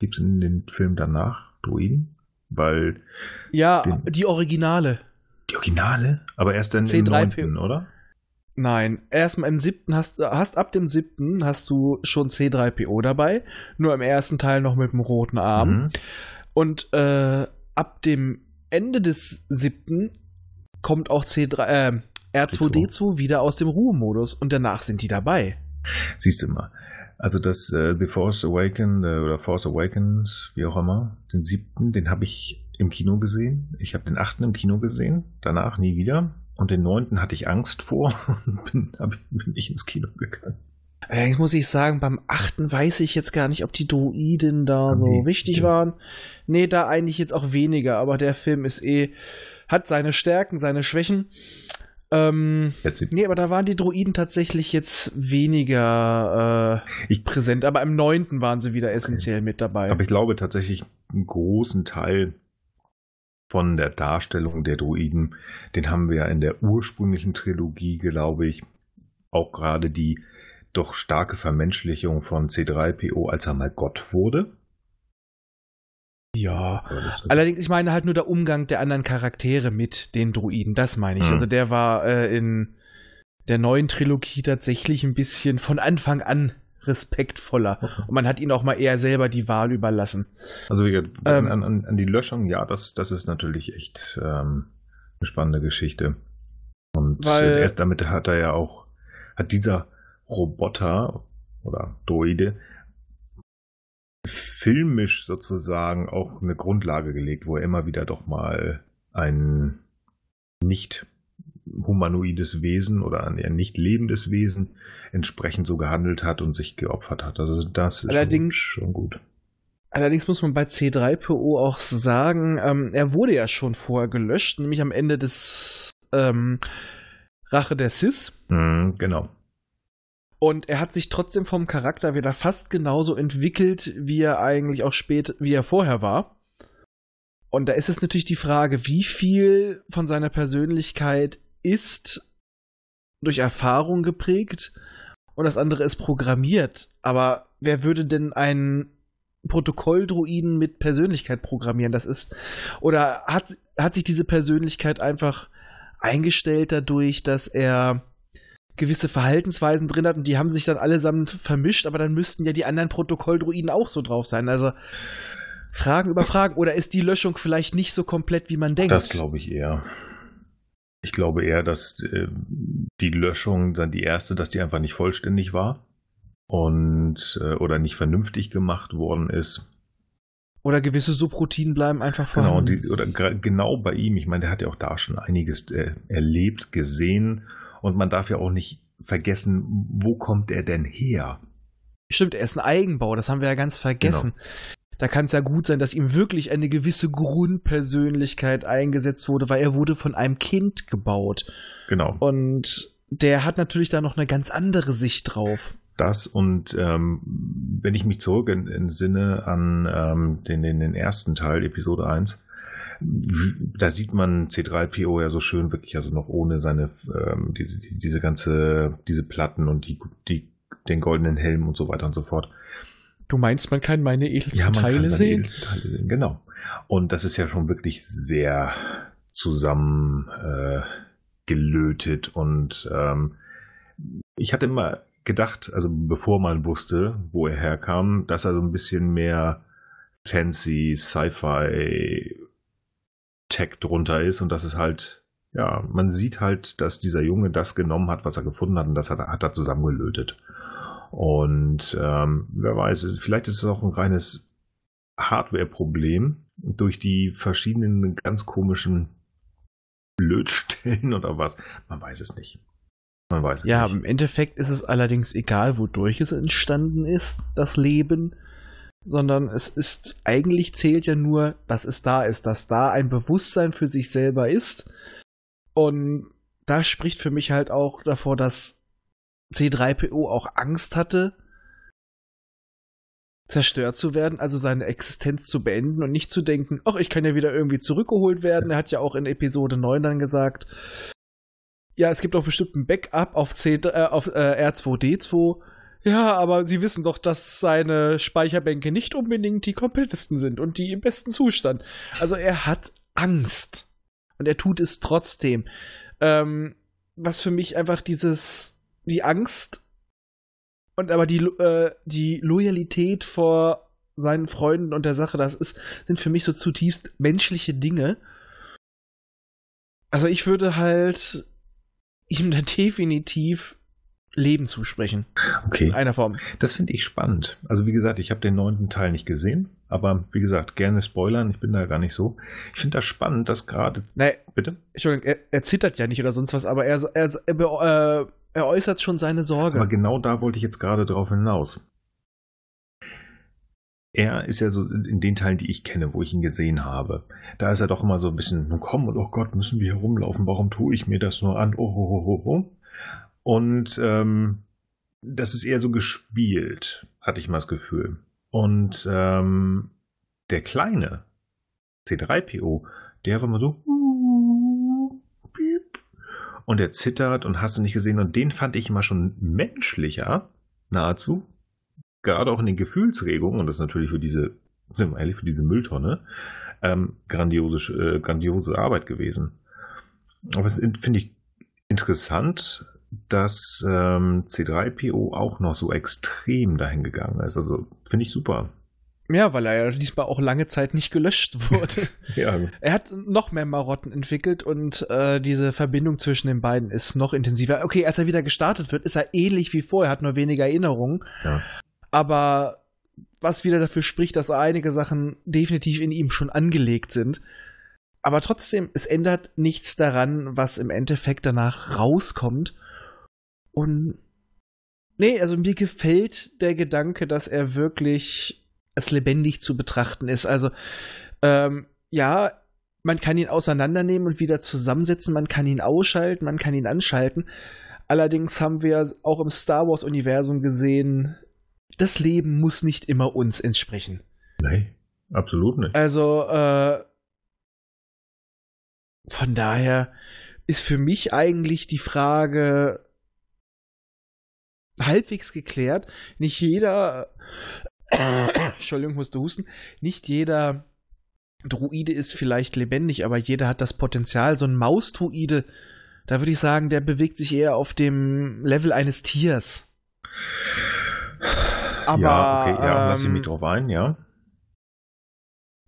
Gibt es in den Filmen danach Druiden? Weil. Ja, die Originale. Die Originale? Aber erst dann im neunten, oder? Nein, erstmal im siebten hast du, hast ab dem siebten hast du schon C3PO dabei, nur im ersten Teil noch mit dem roten Arm. Mhm. Und äh, ab dem Ende des siebten kommt auch C3, äh, R2D2 wieder aus dem Ruhemodus und danach sind die dabei. Siehst du mal. Also das äh, The Force Awakens äh, oder Force Awakens, wie auch immer, den siebten, den habe ich im Kino gesehen. Ich habe den achten im Kino gesehen, danach nie wieder. Und den neunten hatte ich Angst vor (laughs) und bin, bin ich ins Kino gegangen. Allerdings muss ich sagen, beim achten weiß ich jetzt gar nicht, ob die Druiden da so nee, wichtig nee. waren. Nee, da eigentlich jetzt auch weniger, aber der Film ist eh, hat seine Stärken, seine Schwächen. Ähm, nee, aber da waren die Druiden tatsächlich jetzt weniger äh, ich, präsent, aber im neunten waren sie wieder essentiell okay. mit dabei. Aber ich glaube tatsächlich einen großen Teil von der Darstellung der Druiden, den haben wir ja in der ursprünglichen Trilogie, glaube ich, auch gerade die doch starke Vermenschlichung von C3PO, als er mal Gott wurde. Ja, allerdings, ich meine halt nur der Umgang der anderen Charaktere mit den Druiden, das meine ich. Mhm. Also der war äh, in der neuen Trilogie tatsächlich ein bisschen von Anfang an respektvoller. Und man hat ihnen auch mal eher selber die Wahl überlassen. Also ähm, an, an, an, die Löschung, ja, das, das ist natürlich echt ähm, eine spannende Geschichte. Und weil, erst damit hat er ja auch, hat dieser Roboter oder Droide filmisch sozusagen auch eine Grundlage gelegt, wo er immer wieder doch mal ein nicht humanoides Wesen oder ein eher nicht lebendes Wesen entsprechend so gehandelt hat und sich geopfert hat. Also das ist allerdings, schon, schon gut. Allerdings muss man bei C3PO auch sagen, ähm, er wurde ja schon vorher gelöscht, nämlich am Ende des ähm, Rache der Sis. Mm, genau. Und er hat sich trotzdem vom Charakter wieder fast genauso entwickelt, wie er eigentlich auch spät, wie er vorher war. Und da ist es natürlich die Frage, wie viel von seiner Persönlichkeit ist durch Erfahrung geprägt und das andere ist programmiert. Aber wer würde denn einen Protokolldruiden mit Persönlichkeit programmieren? Das ist. Oder hat, hat sich diese Persönlichkeit einfach eingestellt dadurch, dass er gewisse Verhaltensweisen drin hat und die haben sich dann allesamt vermischt, aber dann müssten ja die anderen Protokolldruiden auch so drauf sein. Also Fragen über Fragen. Oder ist die Löschung vielleicht nicht so komplett, wie man denkt? Das glaube ich eher. Ich glaube eher, dass äh, die Löschung dann die erste, dass die einfach nicht vollständig war und äh, oder nicht vernünftig gemacht worden ist. Oder gewisse Subroutinen bleiben einfach genau, vorhanden. Genau, die, oder genau bei ihm. Ich meine, der hat ja auch da schon einiges äh, erlebt, gesehen und man darf ja auch nicht vergessen, wo kommt er denn her? Stimmt, er ist ein Eigenbau, das haben wir ja ganz vergessen. Genau da kann es ja gut sein, dass ihm wirklich eine gewisse Grundpersönlichkeit eingesetzt wurde, weil er wurde von einem Kind gebaut. Genau. Und der hat natürlich da noch eine ganz andere Sicht drauf. Das und ähm, wenn ich mich zurück in, in Sinne an ähm, den, den, den ersten Teil, Episode 1, da sieht man C3PO ja so schön wirklich, also noch ohne seine, ähm, diese, diese ganze, diese Platten und die, die, den goldenen Helm und so weiter und so fort. Du meinst, man kann meine edelsten ja, man Teile kann sehen? Edelsten Teile sehen? Genau. Und das ist ja schon wirklich sehr zusammen äh, und ähm, ich hatte immer gedacht, also bevor man wusste, wo er herkam, dass er so ein bisschen mehr fancy Sci-Fi Tech drunter ist und dass es halt, ja, man sieht halt, dass dieser Junge das genommen hat, was er gefunden hat und das hat, hat er zusammengelötet. Und ähm, wer weiß, vielleicht ist es auch ein reines Hardware-Problem durch die verschiedenen ganz komischen Lötstellen (laughs) oder was. Man weiß es nicht. Man weiß es ja, nicht. im Endeffekt ist es allerdings egal, wodurch es entstanden ist, das Leben, sondern es ist, eigentlich zählt ja nur, dass es da ist, dass da ein Bewusstsein für sich selber ist. Und da spricht für mich halt auch davor, dass C3PO auch Angst hatte, zerstört zu werden, also seine Existenz zu beenden und nicht zu denken, ach, ich kann ja wieder irgendwie zurückgeholt werden. Er hat ja auch in Episode 9 dann gesagt, ja, es gibt auch bestimmt ein Backup auf, C, äh, auf äh, R2D2. Ja, aber Sie wissen doch, dass seine Speicherbänke nicht unbedingt die komplettesten sind und die im besten Zustand. Also er hat Angst. Und er tut es trotzdem. Ähm, was für mich einfach dieses die Angst und aber die, äh, die Loyalität vor seinen Freunden und der Sache, das ist, sind für mich so zutiefst menschliche Dinge. Also ich würde halt ihm da (laughs) definitiv Leben zusprechen. Okay. In einer Form. Das finde ich spannend. Also wie gesagt, ich habe den neunten Teil nicht gesehen, aber wie gesagt, gerne spoilern, ich bin da gar nicht so. Ich finde das spannend, dass gerade. Nee, bitte? Entschuldigung, er, er, zittert ja nicht oder sonst was, aber er, er, er äh, er äußert schon seine Sorge. Aber genau da wollte ich jetzt gerade drauf hinaus. Er ist ja so in den Teilen, die ich kenne, wo ich ihn gesehen habe. Da ist er doch immer so ein bisschen, komm und oh Gott, müssen wir herumlaufen, warum tue ich mir das nur an? Oh, oh, oh, oh. Und ähm, das ist eher so gespielt, hatte ich mal das Gefühl. Und ähm, der kleine C3PO, Der war immer so. Und der zittert und hast du nicht gesehen. Und den fand ich immer schon menschlicher, nahezu. Gerade auch in den Gefühlsregungen. Und das ist natürlich für diese, sind wir ehrlich, für diese Mülltonne, ähm, grandiose, äh, grandiose Arbeit gewesen. Aber es finde ich interessant, dass ähm, C3PO auch noch so extrem dahin gegangen ist. Also finde ich super. Ja, weil er ja diesmal auch lange Zeit nicht gelöscht wurde. (laughs) Ja, er hat noch mehr Marotten entwickelt und äh, diese Verbindung zwischen den beiden ist noch intensiver. Okay, als er wieder gestartet wird, ist er ähnlich wie vorher, hat nur weniger Erinnerungen. Ja. Aber was wieder dafür spricht, dass einige Sachen definitiv in ihm schon angelegt sind. Aber trotzdem, es ändert nichts daran, was im Endeffekt danach rauskommt. Und nee, also mir gefällt der Gedanke, dass er wirklich als lebendig zu betrachten ist. Also ähm, ja, man kann ihn auseinandernehmen und wieder zusammensetzen, man kann ihn ausschalten, man kann ihn anschalten. Allerdings haben wir auch im Star Wars-Universum gesehen, das Leben muss nicht immer uns entsprechen. Nee, absolut nicht. Also, äh, von daher ist für mich eigentlich die Frage halbwegs geklärt. Nicht jeder, (coughs) Entschuldigung, musste husten, nicht jeder Druide ist vielleicht lebendig, aber jeder hat das Potenzial. So ein Mausdruide, da würde ich sagen, der bewegt sich eher auf dem Level eines Tiers. Aber, ja, okay, ja, lass ich ähm, mich drauf ein, ja.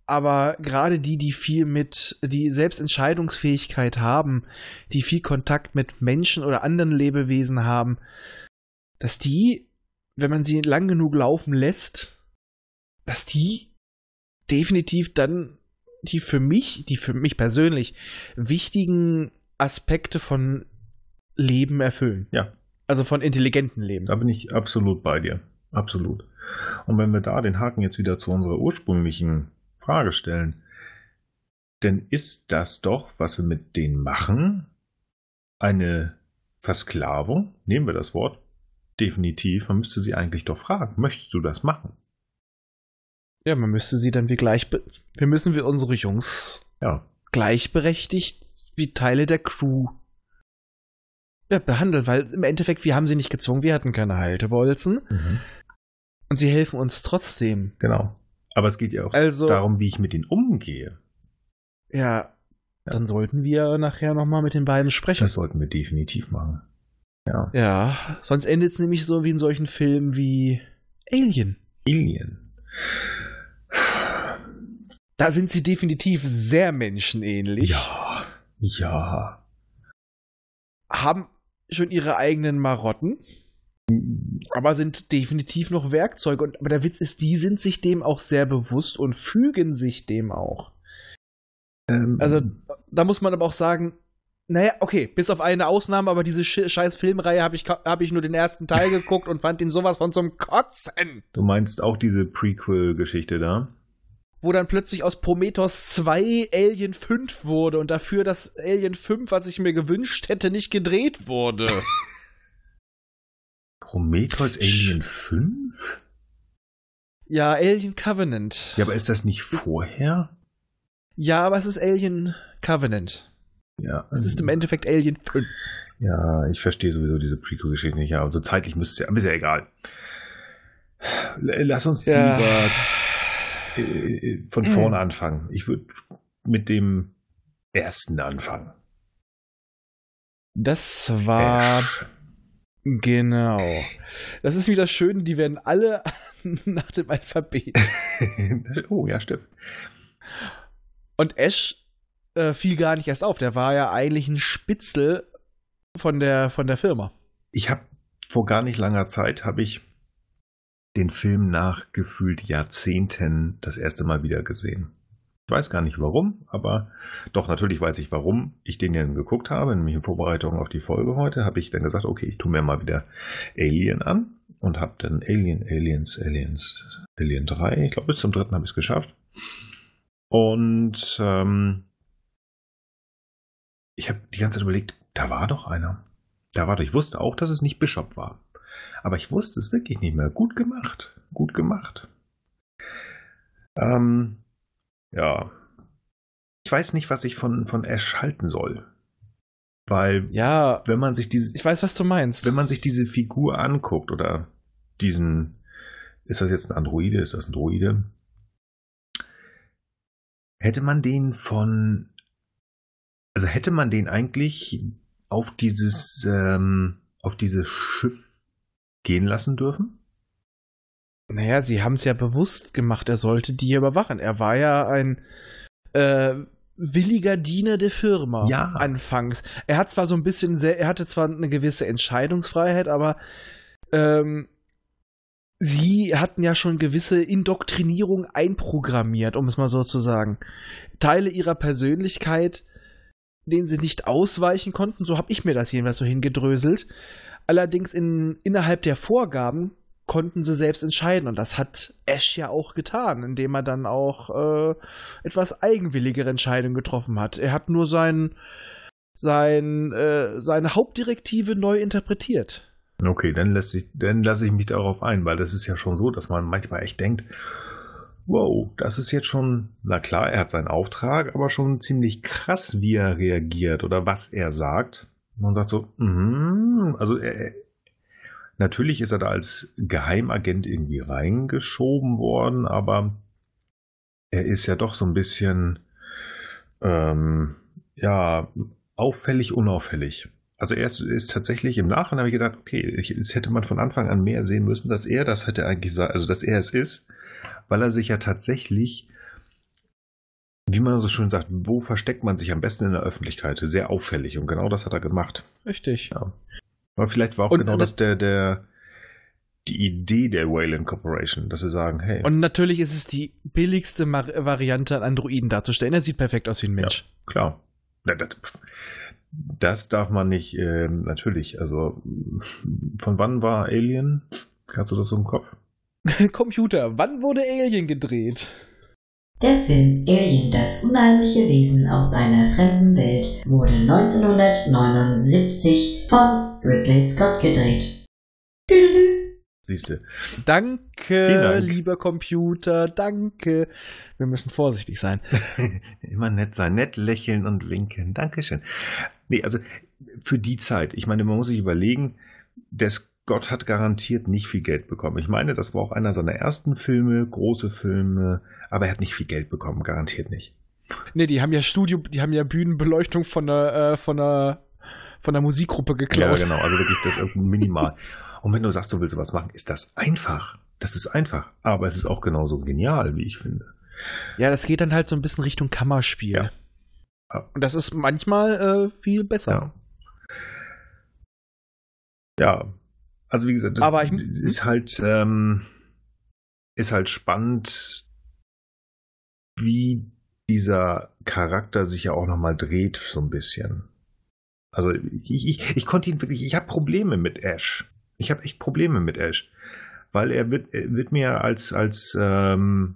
aber gerade die, die viel mit, die Selbstentscheidungsfähigkeit haben, die viel Kontakt mit Menschen oder anderen Lebewesen haben, dass die, wenn man sie lang genug laufen lässt, dass die definitiv dann die für mich, die für mich persönlich wichtigen Aspekte von Leben erfüllen. Ja. Also von intelligentem Leben. Da bin ich absolut bei dir. Absolut. Und wenn wir da den Haken jetzt wieder zu unserer ursprünglichen Frage stellen, denn ist das doch, was wir mit denen machen, eine Versklavung? Nehmen wir das Wort? Definitiv. Man müsste sie eigentlich doch fragen, möchtest du das machen? Ja, man müsste sie dann wie gleich. Wir müssen wir unsere Jungs Ja. gleichberechtigt wie Teile der Crew ja, behandeln, weil im Endeffekt, wir haben sie nicht gezwungen, wir hatten keine Haltebolzen Mhm. und sie helfen uns trotzdem. Genau. Aber es geht ja auch Also- darum, wie ich mit ihnen umgehe. Ja, dann sollten wir nachher nochmal mit den beiden sprechen. Das sollten wir definitiv machen. Ja. ja, sonst endet es nämlich so wie in solchen Filmen wie Alien. Alien. Da sind sie definitiv sehr menschenähnlich. Ja. Ja. Haben schon ihre eigenen Marotten, aber sind definitiv noch Werkzeuge. Und, aber der Witz ist, die sind sich dem auch sehr bewusst und fügen sich dem auch. Ähm, Also, da muss man aber auch sagen, naja, okay, bis auf eine Ausnahme, aber diese Sch scheiß Filmreihe habe ich, hab ich nur den ersten Teil geguckt und fand ihn sowas von zum Kotzen. du meinst auch diese Prequel-Geschichte da? Wo dann plötzlich aus Prometheus 2 Alien 5 wurde und dafür das Alien 5, was ich mir gewünscht hätte, nicht gedreht wurde. (laughs) Prometheus Alien 5? ja, Alien Covenant. Ja, aber ist das nicht vorher? Ja, aber es ist Alien Covenant. Ja. Es ist im Endeffekt Alien 5. Ja, ich verstehe sowieso diese Prequel-Geschichte nicht. Ja, also zeitlich müsste es ja, aber ist ja egal. Lass uns Ja. lieber äh, von Mhm. vorne anfangen. Ich würde mit dem ersten anfangen. Das war. Ash. Genau. Das ist wieder schön, die werden alle (laughs) nach dem Alphabet. (laughs) oh, ja, stimmt. Und Ash äh, fiel gar nicht erst auf. Der war ja eigentlich ein Spitzel von der, von der Firma. Ich habe vor gar nicht langer Zeit habe ich den Film nach gefühlt Jahrzehnten das erste Mal wieder gesehen. Ich weiß gar nicht warum, aber doch natürlich weiß ich, warum ich den dann geguckt habe. Nämlich in Vorbereitung auf die Folge heute habe ich dann gesagt, okay, ich tue mir mal wieder Alien an und habe dann Alien, Aliens, Aliens, Alien 3. Ich glaube, bis zum dritten habe ich es geschafft. Und ähm, ich habe die ganze Zeit überlegt, da war doch einer. Da war doch, ich wusste auch, dass es nicht Bishop war. Aber ich wusste es wirklich nicht mehr. Gut gemacht. Gut gemacht. Ähm, ja. ich weiß nicht, was ich von, von Ash halten soll. Weil, Ja, wenn man sich diese, ich weiß, was du meinst. wenn man sich diese Figur anguckt oder diesen, ist das jetzt ein Androide, ist das ein Droide? Hätte man den von, also hätte man den eigentlich auf dieses, ähm, auf dieses Schiff gehen lassen dürfen? Naja, sie haben es ja bewusst gemacht, er sollte die überwachen. Er war ja ein äh, williger Diener der Firma Ja. anfangs. Er hat zwar so ein bisschen sehr, er hatte zwar eine gewisse Entscheidungsfreiheit, aber ähm, sie hatten ja schon gewisse Indoktrinierung einprogrammiert, um es mal so zu sagen. Teile ihrer Persönlichkeit, denen sie nicht ausweichen konnten, so habe ich mir das jedenfalls so hingedröselt. Allerdings in, innerhalb der Vorgaben konnten sie selbst entscheiden und das hat Ash ja auch getan, indem er dann auch äh, etwas eigenwilligere Entscheidungen getroffen hat. Er hat nur sein, sein, äh, seine Hauptdirektive neu interpretiert. Okay, dann lasse ich, lasse ich mich darauf ein, weil das ist ja schon so, dass man manchmal echt denkt, wow, das ist jetzt schon, na klar, er hat seinen Auftrag, aber schon ziemlich krass, wie er reagiert oder was er sagt. Man sagt so, mhm, also er, natürlich ist er da als Geheimagent irgendwie reingeschoben worden, aber er ist ja doch so ein bisschen, ähm, ja, auffällig, unauffällig. Also er ist, ist tatsächlich im Nachhinein habe ich gedacht, okay, ich, das hätte man von Anfang an mehr sehen müssen, dass er das hätte eigentlich also dass er es ist, weil er sich ja tatsächlich, wie man so schön sagt, wo versteckt man sich am besten in der Öffentlichkeit? Sehr auffällig und genau das hat er gemacht. Richtig. Ja. Aber vielleicht war auch Und, genau äh, das der, der, die Idee der Wayland Corporation, dass sie sagen, hey, Und natürlich ist es die billigste Mar Variante, einen Androiden darzustellen. Er sieht perfekt aus wie ein Mensch. klar. Na, Das, das darf man nicht, ähm, natürlich. Also, von wann war Alien? Hast du das so im Kopf? (laughs) Computer, wann wurde Alien gedreht? Der Film Alien, das unheimliche Wesen aus einer fremden Welt, wurde 1979 von Ridley Scott gedreht. Siehste. Danke, Dank. lieber Computer, danke. Wir müssen vorsichtig sein. (laughs) Immer nett sein, nett lächeln und winken. Dankeschön. Nee, also für die Zeit, ich meine, man muss sich überlegen, der Scott hat garantiert nicht viel Geld bekommen. Ich meine, das war auch einer seiner ersten Filme, große Filme, aber er hat nicht viel Geld bekommen, garantiert nicht. Ne, die haben ja Studio, die haben ja Bühnenbeleuchtung von der, äh, von der, von der Musikgruppe geklaut. Ja, genau, also wirklich das ist minimal. Und wenn du sagst, du willst sowas machen, ist das einfach. Das ist einfach, aber es ist auch genauso genial, wie ich finde. Ja, das geht dann halt so ein bisschen Richtung Kammerspiel. Ja. Ja. Und das ist manchmal äh, viel besser. Ja. Ja, also wie gesagt, das Aber ich- ist halt ähm, ist halt spannend, wie dieser Charakter sich ja auch nochmal dreht, so ein bisschen. Also ich, ich, ich konnte ihn wirklich, ich habe Probleme mit Ash. Ich habe echt Probleme mit Ash. Weil er wird, er wird mir als, als ähm,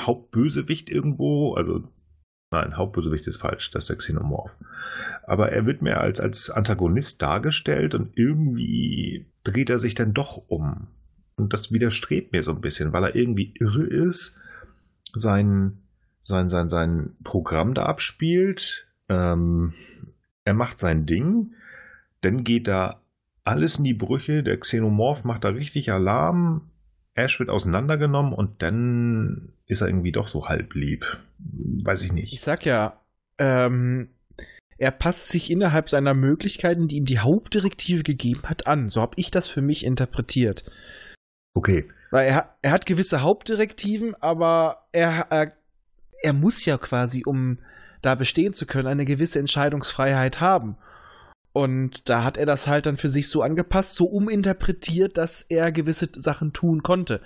Hauptbösewicht irgendwo, also nein, Hauptbösewicht ist falsch, das ist der Xenomorph. Aber er wird mir als, als Antagonist dargestellt und irgendwie dreht er sich dann doch um. Und das widerstrebt mir so ein bisschen, weil er irgendwie irre ist, sein, sein, sein, sein Programm da abspielt. Ähm, er macht sein Ding, dann geht da alles in die Brüche, der Xenomorph macht da richtig Alarm, Ash wird auseinandergenommen und dann ist er irgendwie doch so halb lieb. Weiß ich Ich nicht. sag ja, ähm, er passt sich innerhalb seiner Möglichkeiten, die ihm die Hauptdirektive gegeben hat, an. So habe ich das für mich interpretiert. Okay. Weil er, er hat gewisse Hauptdirektiven, aber er, er, er muss ja quasi, um da bestehen zu können, eine gewisse Entscheidungsfreiheit haben. Und da hat er das halt dann für sich so angepasst, so uminterpretiert, dass er gewisse Sachen tun konnte.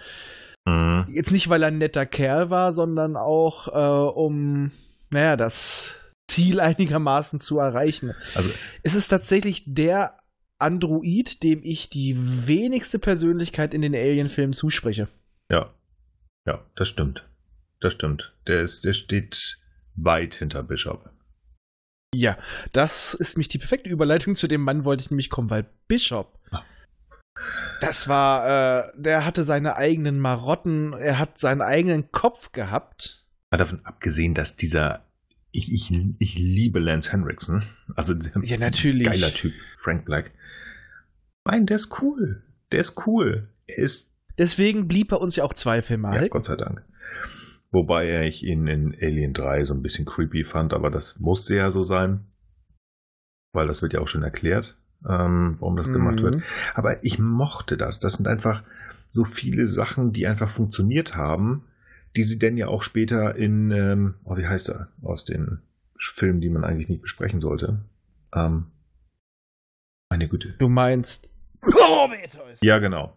Mhm. Jetzt nicht, weil er ein netter Kerl war, sondern auch, äh, um, naja, das Ziel einigermaßen zu erreichen. Also Es ist tatsächlich der Android, dem ich die wenigste Persönlichkeit in den Alien-Filmen zuspreche. Ja. Ja, das stimmt. Das stimmt. Der, ist, der steht weit hinter Bishop. Ja, das ist nämlich die perfekte Überleitung zu dem Mann, wollte ich nämlich kommen, weil Bishop. Das war, äh, der hatte seine eigenen Marotten, er hat seinen eigenen Kopf gehabt. Mal davon abgesehen, dass dieser ich, ich, ich liebe Lance Henriksen. Also ja, natürlich. geiler Typ, Frank Black. Nein, der ist cool. Der ist cool. Er ist. Deswegen blieb er uns ja auch zwei Filme Ja, Gott sei Dank. Wobei ich ihn in Alien 3 so ein bisschen creepy fand, aber das musste ja so sein. Weil das wird ja auch schon erklärt, ähm, warum das gemacht Mhm. wird. Aber ich mochte das. Das sind einfach so viele Sachen, die einfach funktioniert haben, die sie denn ja auch später in, ähm, oh, wie heißt er, aus den Filmen, die man eigentlich nicht besprechen sollte. Ähm, meine Güte. Du meinst Prometheus. Ja, genau.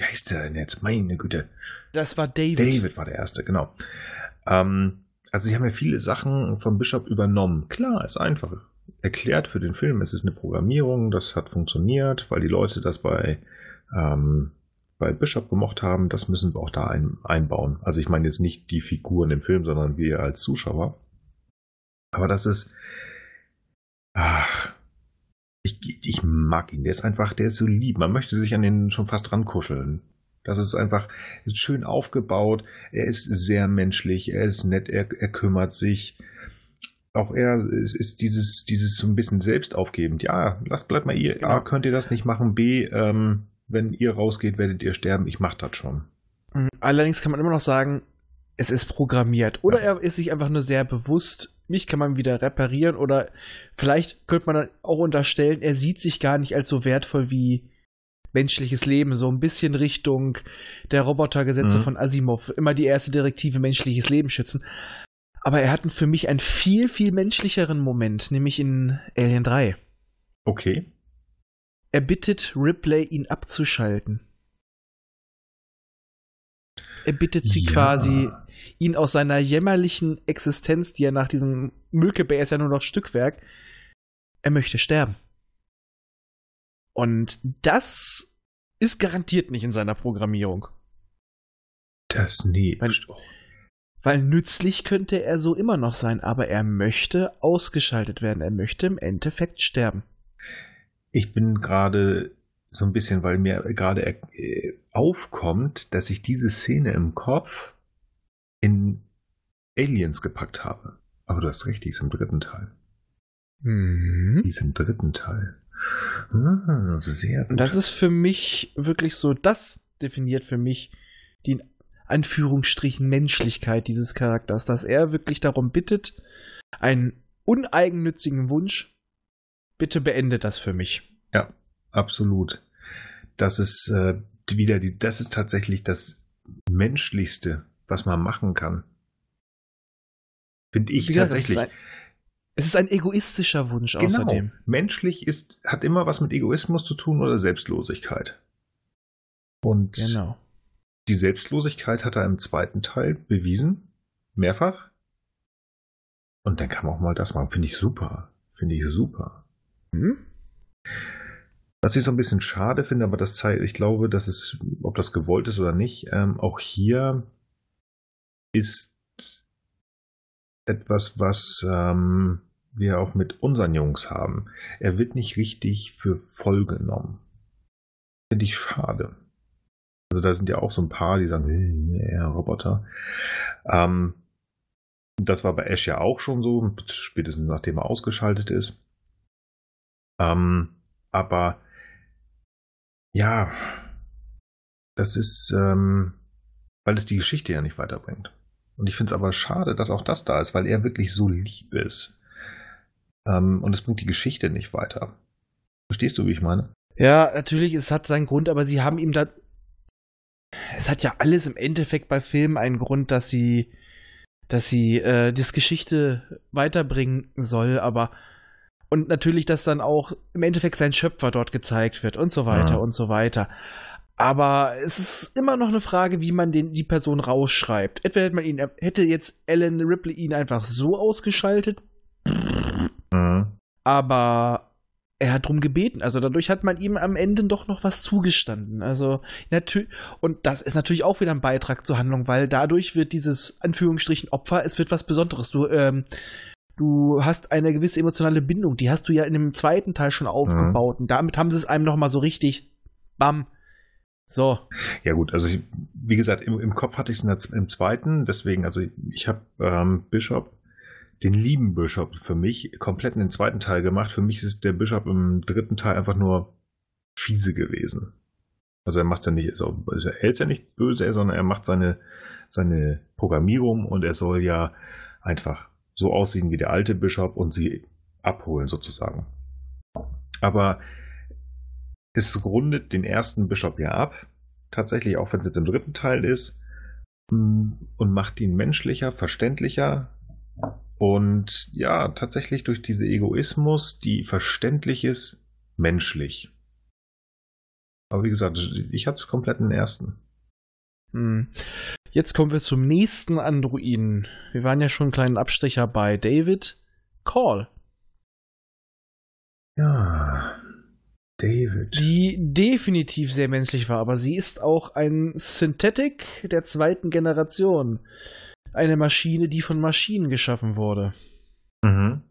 Wie heißt der denn jetzt? Meine Güte. Das war David. David war der Erste, genau. Ähm, also sie haben ja viele Sachen von Bishop übernommen. Klar, ist einfach erklärt für den Film. Es ist eine Programmierung, das hat funktioniert, weil die Leute das bei, ähm, bei Bishop gemocht haben. Das müssen wir auch da ein, einbauen. Also ich meine jetzt nicht die Figuren im Film, sondern wir als Zuschauer. Aber das ist, ach, ich, ich mag ihn. Der ist einfach, der ist so lieb. Man möchte sich an den schon fast rankuscheln. Das ist einfach ist schön aufgebaut. Er ist sehr menschlich. Er ist nett. Er, er kümmert sich. Auch er ist, ist dieses, dieses so ein bisschen selbst aufgebend. Ja, lasst, bleibt mal ihr. A, Genau. könnt ihr das nicht machen. B, ähm, wenn ihr rausgeht, werdet ihr sterben. Ich mach das schon. Mhm. Allerdings kann man immer noch sagen, es ist programmiert. Oder Ja. er ist sich einfach nur sehr bewusst, mich kann man wieder reparieren. Oder vielleicht könnte man dann auch unterstellen, er sieht sich gar nicht als so wertvoll wie menschliches Leben. So ein bisschen Richtung der Robotergesetze Mhm. von Asimov. Immer die erste Direktive menschliches Leben schützen. Aber er hat für mich einen viel, viel menschlicheren Moment, nämlich in Alien 3. Okay. Er bittet Ripley, ihn abzuschalten. Er bittet sie Ja. quasi, ihn aus seiner jämmerlichen Existenz, die er nach diesem Mülkebär ist ja nur noch Stückwerk, er möchte sterben. Und das ist garantiert nicht in seiner Programmierung. Das, nee. Weil- Weil nützlich könnte er so immer noch sein, aber er möchte ausgeschaltet werden. Er möchte im Endeffekt sterben. Ich bin gerade so ein bisschen, weil mir gerade äh, aufkommt, dass ich diese Szene im Kopf in Aliens gepackt habe. Aber du hast recht, die ist im dritten Teil. Mhm. Die ist im dritten Teil. Ah, sehr gut. Das ist für mich wirklich so, das definiert für mich die in Anführungsstrichen Menschlichkeit dieses Charakters, dass er wirklich darum bittet, einen uneigennützigen Wunsch, bitte beende das für mich. Ja, absolut. Das ist äh, wieder die, das ist tatsächlich das Menschlichste, was man machen kann. Finde ich gesagt, es ist tatsächlich. ein- Es ist ein egoistischer Wunsch Genau. außerdem. Menschlich ist, hat immer was mit Egoismus zu tun oder Selbstlosigkeit. Und Genau. die Selbstlosigkeit hat er im zweiten Teil bewiesen. Mehrfach. Und dann kann man auch mal das machen. Finde ich super. Finde ich super. Hm? Was ich so ein bisschen schade finde, aber das zeigt, ich glaube, dass es, ob das gewollt ist oder nicht, ähm, auch hier ist etwas, was ähm, wir auch mit unseren Jungs haben. Er wird nicht richtig für voll genommen. Finde ich schade. Also da sind ja auch so ein paar, die sagen, "Hm, ja, Roboter. Ähm, das war bei Ash ja auch schon so, spätestens nachdem er ausgeschaltet ist. Ähm, aber ja, das ist, ähm, weil es die Geschichte ja nicht weiterbringt. Und ich finde es aber schade, dass auch das da ist, weil er wirklich so lieb ist. Ähm, und es bringt die Geschichte nicht weiter. Verstehst du, wie ich meine? Ja, natürlich, es hat seinen Grund, aber sie haben ihm da. Es hat ja alles im Endeffekt bei Filmen einen Grund, dass sie, dass sie äh, das Geschichte weiterbringen soll, aber und natürlich, dass dann auch im Endeffekt sein Schöpfer dort gezeigt wird und so weiter Mhm. und so weiter. Aber es ist immer noch eine Frage, wie man den, die Person rausschreibt. Entweder hätte man ihn, hätte jetzt Alan Ripley ihn einfach so ausgeschaltet, Mhm. aber er hat drum gebeten. Also dadurch hat man ihm am Ende doch noch was zugestanden. Also natürlich und das ist natürlich auch wieder ein Beitrag zur Handlung, weil dadurch wird dieses Anführungsstrichen Opfer, es wird was Besonderes. Du ähm, du hast eine gewisse emotionale Bindung, die hast du ja in dem zweiten Teil schon aufgebaut und damit haben sie es einem noch mal so richtig bam. So. Ja gut, also ich, wie gesagt, im, im Kopf hatte ich es im zweiten, deswegen, also ich, habe ähm, Bishop den lieben Bishop für mich komplett in den zweiten Teil gemacht. Für mich ist der Bishop im dritten Teil einfach nur fiese gewesen. Also er macht ja nicht, also er ist ja nicht böse, sondern er macht seine, seine Programmierung und er soll ja einfach so aussehen wie der alte Bishop und sie abholen sozusagen. Aber es rundet den ersten Bishop ja ab, tatsächlich auch wenn es jetzt im dritten Teil ist, mm, und macht ihn menschlicher, verständlicher und ja, tatsächlich durch diese Egoismus, die verständlich ist, menschlich. Aber wie gesagt, ich hatte es komplett in den ersten. Hm. Jetzt kommen wir zum nächsten Androiden. Wir waren ja schon einen kleinen Abstecher bei David. Call. Ja, David. Die definitiv sehr menschlich war, aber sie ist auch ein Synthetic der zweiten Generation. Eine Maschine, die von Maschinen geschaffen wurde. Mhm.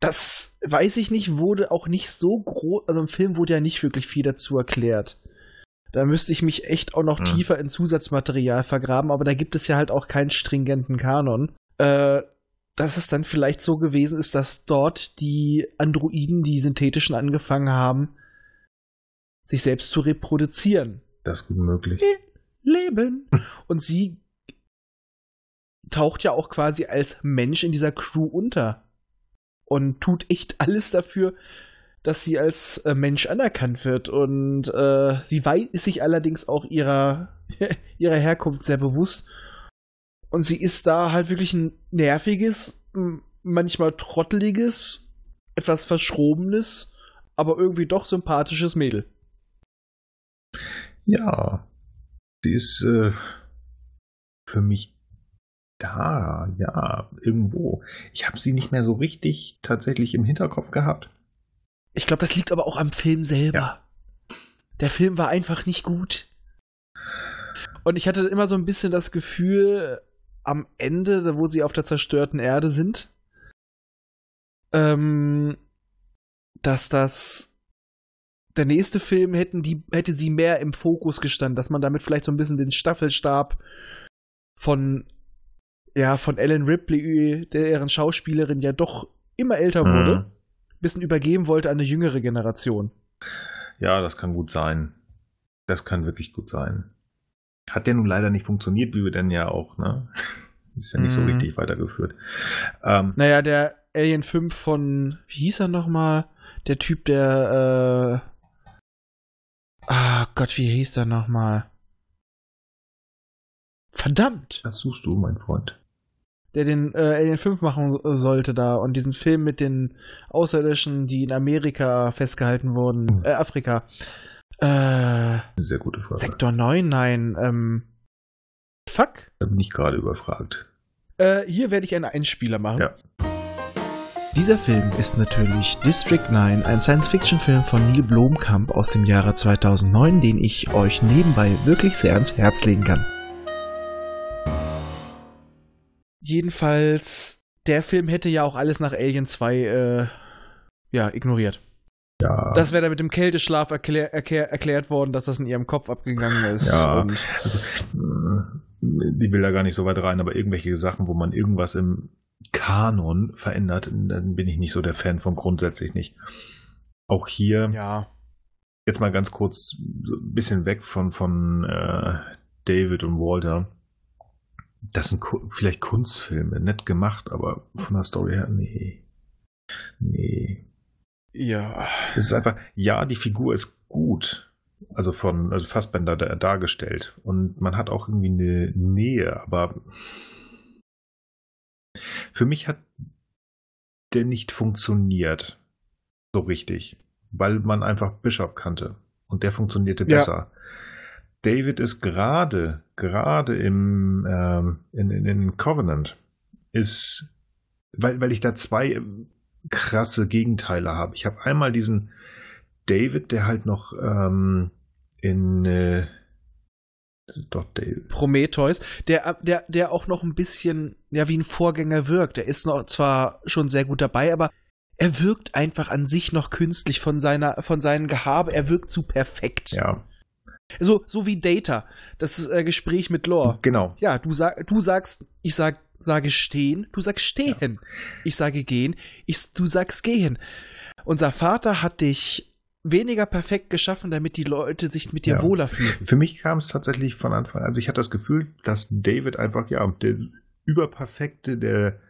Das weiß ich nicht, wurde auch nicht so groß. Also im Film wurde ja nicht wirklich viel dazu erklärt. Da müsste ich mich echt auch noch Hm. tiefer in Zusatzmaterial vergraben, aber da gibt es ja halt auch keinen stringenten Kanon. Äh, dass es dann vielleicht so gewesen ist, dass dort die Androiden, die synthetischen, angefangen haben, sich selbst zu reproduzieren. Das ist gut möglich. Leben. Und sie taucht ja auch quasi als Mensch in dieser Crew unter. Und tut echt alles dafür, dass sie als äh, Mensch anerkannt wird. Und äh, sie ist sich allerdings auch ihrer, (laughs) ihrer Herkunft sehr bewusst. Und sie ist da halt wirklich ein nerviges, manchmal trotteliges, etwas verschrobenes, aber irgendwie doch sympathisches Mädel. Ja, die ist äh, für mich da, ja, irgendwo. Ich habe sie nicht mehr so richtig tatsächlich im Hinterkopf gehabt. Ich glaube, das liegt aber auch am Film selber. Der Film war einfach nicht gut. Und ich hatte immer so ein bisschen das Gefühl, am Ende, wo sie auf der zerstörten Erde sind, ähm, dass das der nächste Film hätten die, hätte sie mehr im Fokus gestanden, dass man damit vielleicht so ein bisschen den Staffelstab von ja, von Ellen Ripley, deren Schauspielerin ja doch immer älter wurde, Mhm. bisschen übergeben wollte an eine jüngere Generation. Ja, das kann gut sein. Das kann wirklich gut sein. Hat ja nun leider nicht funktioniert, wie wir denn ja auch, ne? (laughs) Ist ja nicht so Mhm. richtig weitergeführt. Ähm, Naja, der Alien 5 von, wie hieß er nochmal? Der Typ, der, äh, ah Gott, wie hieß der nochmal? Verdammt! was suchst du, mein Freund? Der den äh, Alien 5 machen so- sollte da und diesen Film mit den Außerirdischen, die in Amerika festgehalten wurden, Mhm. äh, Afrika. Äh, sehr gute Frage. Sektor 9, nein, ähm, fuck. Da bin ich gerade überfragt. Äh, hier werde ich einen Einspieler machen. Ja. Dieser Film ist natürlich District 9, ein Science-Fiction-Film von Neil Blomkamp aus dem Jahre 2009, den ich euch nebenbei wirklich sehr ans Herz legen kann. Jedenfalls, der Film hätte ja auch alles nach Alien 2 äh, ja, ignoriert. Ja, Das wäre dann mit dem Kälteschlaf erklär, erklär, erklärt worden, dass das in ihrem Kopf abgegangen ist. Ja. Also, äh, die will da gar nicht so weit rein, aber irgendwelche Sachen, wo man irgendwas im Kanon verändert, dann bin ich nicht so der Fan von grundsätzlich nicht. Auch hier, ja. jetzt mal ganz kurz ein bisschen weg von, von äh, David und Walter. Das sind vielleicht Kunstfilme, nett gemacht, aber von der Story her, nee. Nee. Ja. Es ist einfach, ja, die Figur ist gut. Also von also Fassbender da, dargestellt. Und man hat auch irgendwie eine Nähe, aber für mich hat der nicht funktioniert. So richtig. Weil man einfach Bishop kannte. Und der funktionierte Ja. besser. David ist gerade, gerade im ähm, in, in, in Covenant, ist, weil, weil ich da zwei krasse Gegenteile habe. Ich habe einmal diesen David, der halt noch ähm, in äh, doch David. Prometheus, der, der, der auch noch ein bisschen ja wie ein Vorgänger wirkt. Er ist noch zwar schon sehr gut dabei, aber er wirkt einfach an sich noch künstlich von seiner, von seinem Gehabe. Er wirkt zu perfekt. Ja, So, so wie Data, das äh, Gespräch mit Lore. genau. Ja, du, sag, du sagst, ich sag sage stehen, du sagst stehen. Ja. Ich sage gehen, ich, du sagst gehen. Unser Vater hat dich weniger perfekt geschaffen, damit die Leute sich mit dir ja. wohler fühlen. Für mich kam es tatsächlich von Anfang an. Also ich hatte das Gefühl, dass David einfach, ja, der überperfekte, der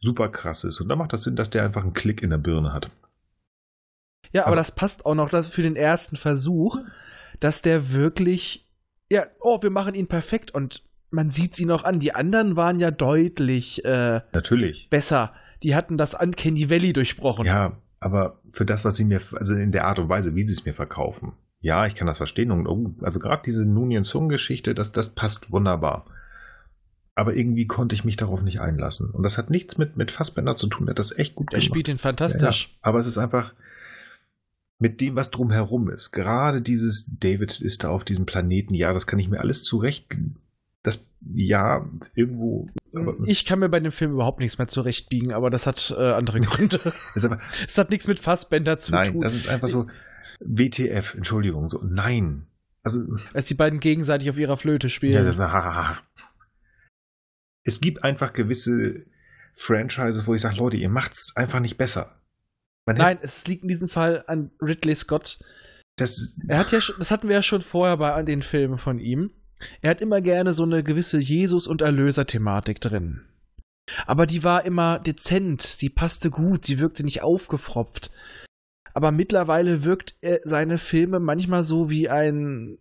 super krass ist. Und da macht das Sinn, dass der einfach einen Klick in der Birne hat. Ja, aber, aber das passt auch noch für den ersten Versuch, dass der wirklich, ja, oh, wir machen ihn perfekt und man sieht sie noch an. Die anderen waren ja deutlich äh, Natürlich. besser. Die hatten das Uncanny Valley durchbrochen. Ja, aber für das, was sie mir, also in der Art und Weise, wie sie es mir verkaufen, ja, ich kann das verstehen. Und, oh, also gerade diese Nunien Sung-Geschichte, das, das passt wunderbar. Aber irgendwie konnte ich mich darauf nicht einlassen. Und das hat nichts mit, mit Fassbender zu tun. Er hat das echt gut gemacht. Er spielt ihn fantastisch. Ja, aber es ist einfach mit dem, was drumherum ist. Gerade dieses David ist da auf diesem Planeten. Ja, das kann ich mir alles zurecht das ja irgendwo. ich kann mir bei dem Film überhaupt nichts mehr zurechtbiegen, aber das hat äh, andere (laughs) Gründe. Es hat nichts mit Fassbender zu nein, tun. Das ist einfach so WTF, Entschuldigung, so nein. Also als die beiden gegenseitig auf ihrer Flöte spielen. Ja, es gibt einfach gewisse Franchises, wo ich sage, Leute, ihr macht's einfach nicht besser. Man nein, es liegt in diesem Fall an Ridley Scott. Das, er hat ja, das hatten wir ja schon vorher bei den Filmen von ihm. Er hat immer gerne so eine gewisse Jesus- und Erlöser-Thematik drin. Aber die war immer dezent, sie passte gut, sie wirkte nicht aufgefropft. Aber mittlerweile wirkt er seine Filme manchmal so wie ein,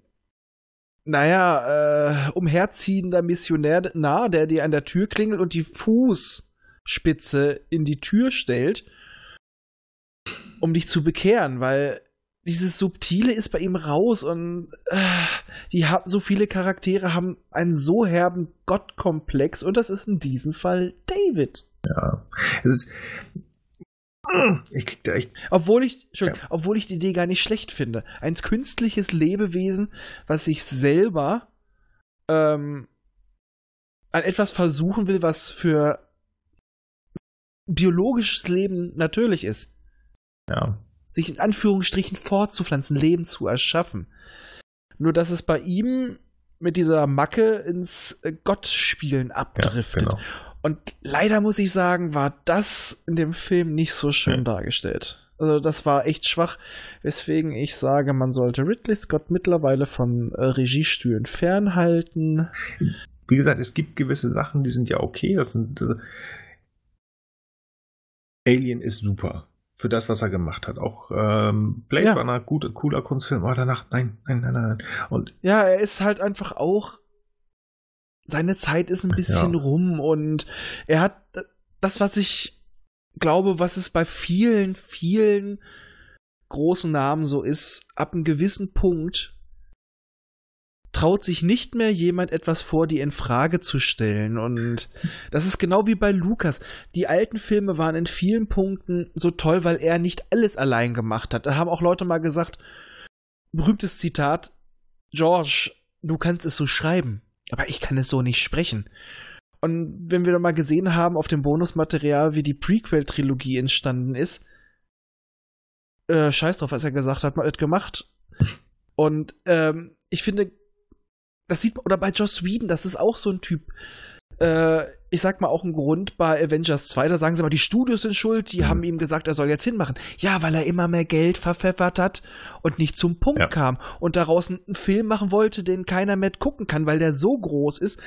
naja, äh, umherziehender Missionär nah, der dir an der Tür klingelt und die Fußspitze in die Tür stellt, um dich zu bekehren, weil dieses Subtile ist bei ihm raus und äh, die haben so viele Charaktere haben einen so herben Gottkomplex und das ist in diesem Fall David. Ja, es ist ich krieg da echt. Obwohl ich, ja. obwohl ich die Idee gar nicht schlecht finde. Ein künstliches Lebewesen, was sich selber ähm, an etwas versuchen will, was für biologisches Leben natürlich ist. Ja sich in Anführungsstrichen fortzupflanzen, Leben zu erschaffen. Nur dass es bei ihm mit dieser Macke ins äh, Gottspielen abdriftet. Ja, genau. Und leider muss ich sagen, war das in dem Film nicht so schön ja. dargestellt. Also das war echt schwach, weswegen ich sage, man sollte Ridley Scott mittlerweile von äh, Regiestühlen fernhalten. Wie gesagt, es gibt gewisse Sachen, die sind ja okay. Das sind, also Alien ist super für das, was er gemacht hat. Auch ähm, Blade ja. Runner, gut, cooler Kunstfilm, aber danach, nein, nein, nein, nein. Und ja, er ist halt einfach auch. Seine Zeit ist ein bisschen ja. rum und er hat das, was ich glaube, was es bei vielen, vielen großen Namen so ist, ab einem gewissen Punkt traut sich nicht mehr jemand etwas vor, die in Frage zu stellen. Und das ist genau wie bei Lukas. Die alten Filme waren in vielen Punkten so toll, weil er nicht alles allein gemacht hat. Da haben auch Leute mal gesagt, berühmtes Zitat, George, du kannst es so schreiben, aber ich kann es so nicht sprechen. Und wenn wir dann mal gesehen haben auf dem Bonusmaterial, wie die Prequel-Trilogie entstanden ist, äh, scheiß drauf, was er gesagt hat, mal das gemacht. Und ähm, ich finde, das sieht man, oder bei Joss Whedon, das ist auch so ein Typ. Äh, ich sag mal auch ein Grund bei Avengers 2, da sagen sie mal, die Studios sind schuld, die mhm. haben ihm gesagt, er soll jetzt hinmachen. Ja, weil er immer mehr Geld verpfeffert hat und nicht zum Punkt ja. kam und daraus einen Film machen wollte, den keiner mehr gucken kann, weil der so groß ist.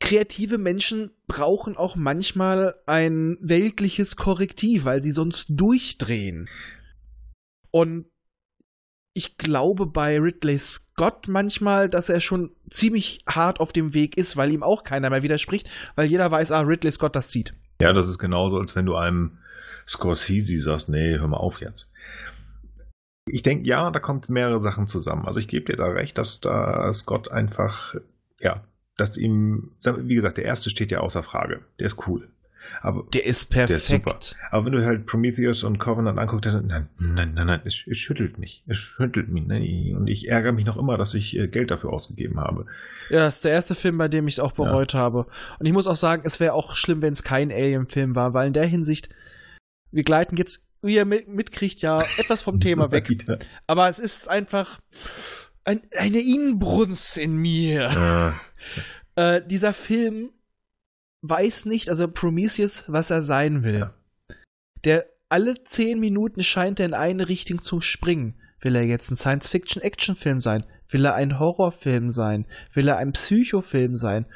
Kreative Menschen brauchen auch manchmal ein weltliches Korrektiv, weil sie sonst durchdrehen. Und ich glaube bei Ridley Scott manchmal, dass er schon ziemlich hart auf dem Weg ist, weil ihm auch keiner mehr widerspricht, weil jeder weiß, ah, Ridley Scott das zieht. Ja, das ist genauso, als wenn du einem Scorsese sagst, nee, hör mal auf jetzt. Ich denke, ja, da kommt mehrere Sachen zusammen. Also ich gebe dir da recht, dass da Scott einfach, ja, dass ihm, wie gesagt, der erste steht ja außer Frage. Der ist cool. Aber der ist perfekt. Der ist super. Aber wenn du halt Prometheus und Covenant anguckst, dann nein, nein, nein, nein, es, es schüttelt mich. Es schüttelt mich. Nein. Und ich ärgere mich noch immer, dass ich äh, Geld dafür ausgegeben habe. Ja, das ist der erste Film, bei dem ich es auch bereut ja. habe. Und ich muss auch sagen, es wäre auch schlimm, wenn es kein Alien-Film war, weil in der Hinsicht, wir gleiten jetzt, wie ihr mitkriegt, ja etwas vom Thema (laughs) weg. Aber es ist einfach ein, eine Inbrunst in mir. Ja. Äh, dieser Film weiß nicht, also Prometheus, was er sein will. Der alle zehn Minuten scheint er in eine Richtung zu springen. Will er jetzt ein Science-Fiction-Action-Film sein? Will er ein Horrorfilm sein? Will er ein Psychofilm sein?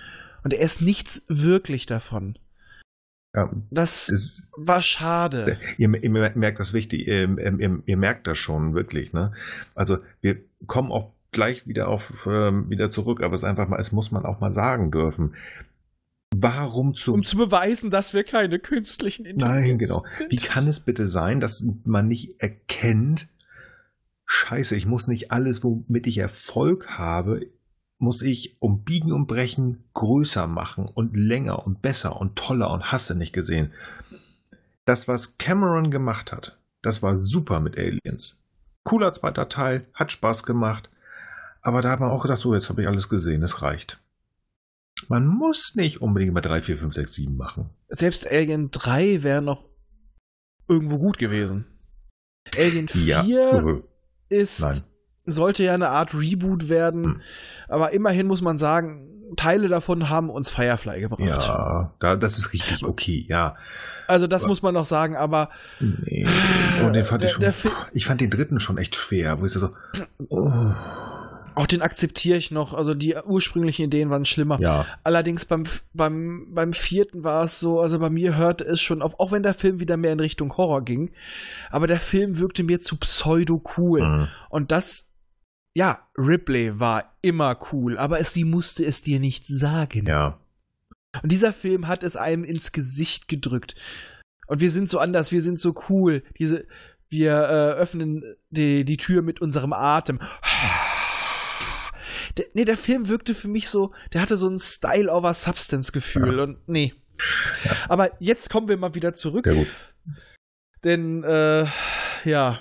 Und er ist nichts wirklich davon. Ja, Das es, war schade. ihr, ihr merkt das wichtig, ihr, ihr, ihr merkt das schon wirklich, ne? Also wir kommen auch gleich wieder auf ähm, wieder zurück, aber es ist einfach mal, es muss man auch mal sagen dürfen. Warum zu Um zu beweisen, dass wir keine künstlichen Nein, Intelligenzen genau. sind. Wie kann es bitte sein, dass man nicht erkennt, Scheiße, ich muss nicht alles, womit ich Erfolg habe, muss ich um Biegen und Brechen größer machen und länger und besser und toller und hasse nicht gesehen. Das, was Cameron gemacht hat, das war super mit Aliens. Cooler zweiter Teil, hat Spaß gemacht, aber da hat man auch gedacht, so, jetzt habe ich alles gesehen, es reicht. Man muss nicht unbedingt mal 3, 4, 5, 6, 7 machen. Selbst Alien 3 wäre noch irgendwo gut gewesen. Alien 4 Ja, ist, Nein. sollte ja eine Art Reboot werden, Hm. aber immerhin muss man sagen, Teile davon haben uns Firefly gebracht. Ja, da, das ist richtig okay, ja. Also das Aber- muss man noch sagen, aber Nee. Und den fand Der- ich schon. ich fand den dritten schon echt schwer, wo ich so. Oh, auch den akzeptiere ich noch. Also die ursprünglichen Ideen waren schlimmer. ja, Allerdings beim, beim, beim vierten war es so, also bei mir hörte es schon auf, auch wenn der Film wieder mehr in Richtung Horror ging, aber der Film wirkte mir zu pseudo-cool. mhm. Und das, ja, Ripley war immer cool, aber es, sie musste es dir nicht sagen. ja. Und dieser Film hat es einem ins Gesicht gedrückt. Und wir sind so anders, wir sind so cool. Diese, wir äh, öffnen die, die Tür mit unserem Atem. Der, nee, der Film wirkte für mich so, der hatte so ein Style over Substance Gefühl Ja. und nee. Aber jetzt kommen wir mal wieder zurück, Ja, gut. denn äh, ja,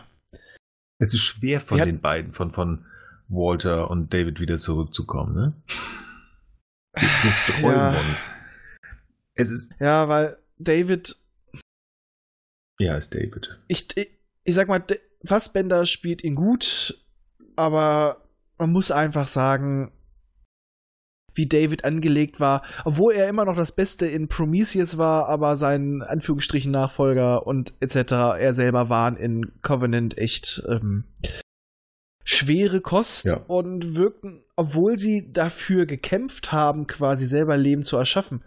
Es ist schwer von Ja. den beiden, von, von Walter und David wieder zurückzukommen, ne? (sighs) Ja. uns. Es ist. ja, weil David Ja, ist David. ich, ich, ich sag mal, Fassbender spielt ihn gut, aber man muss einfach sagen, wie David angelegt war, obwohl er immer noch das Beste in Prometheus war, aber sein Anführungsstrichen Nachfolger und etc. er selber waren in Covenant echt ähm, schwere Kost Ja. und wirkten, obwohl sie dafür gekämpft haben, quasi selber Leben zu erschaffen.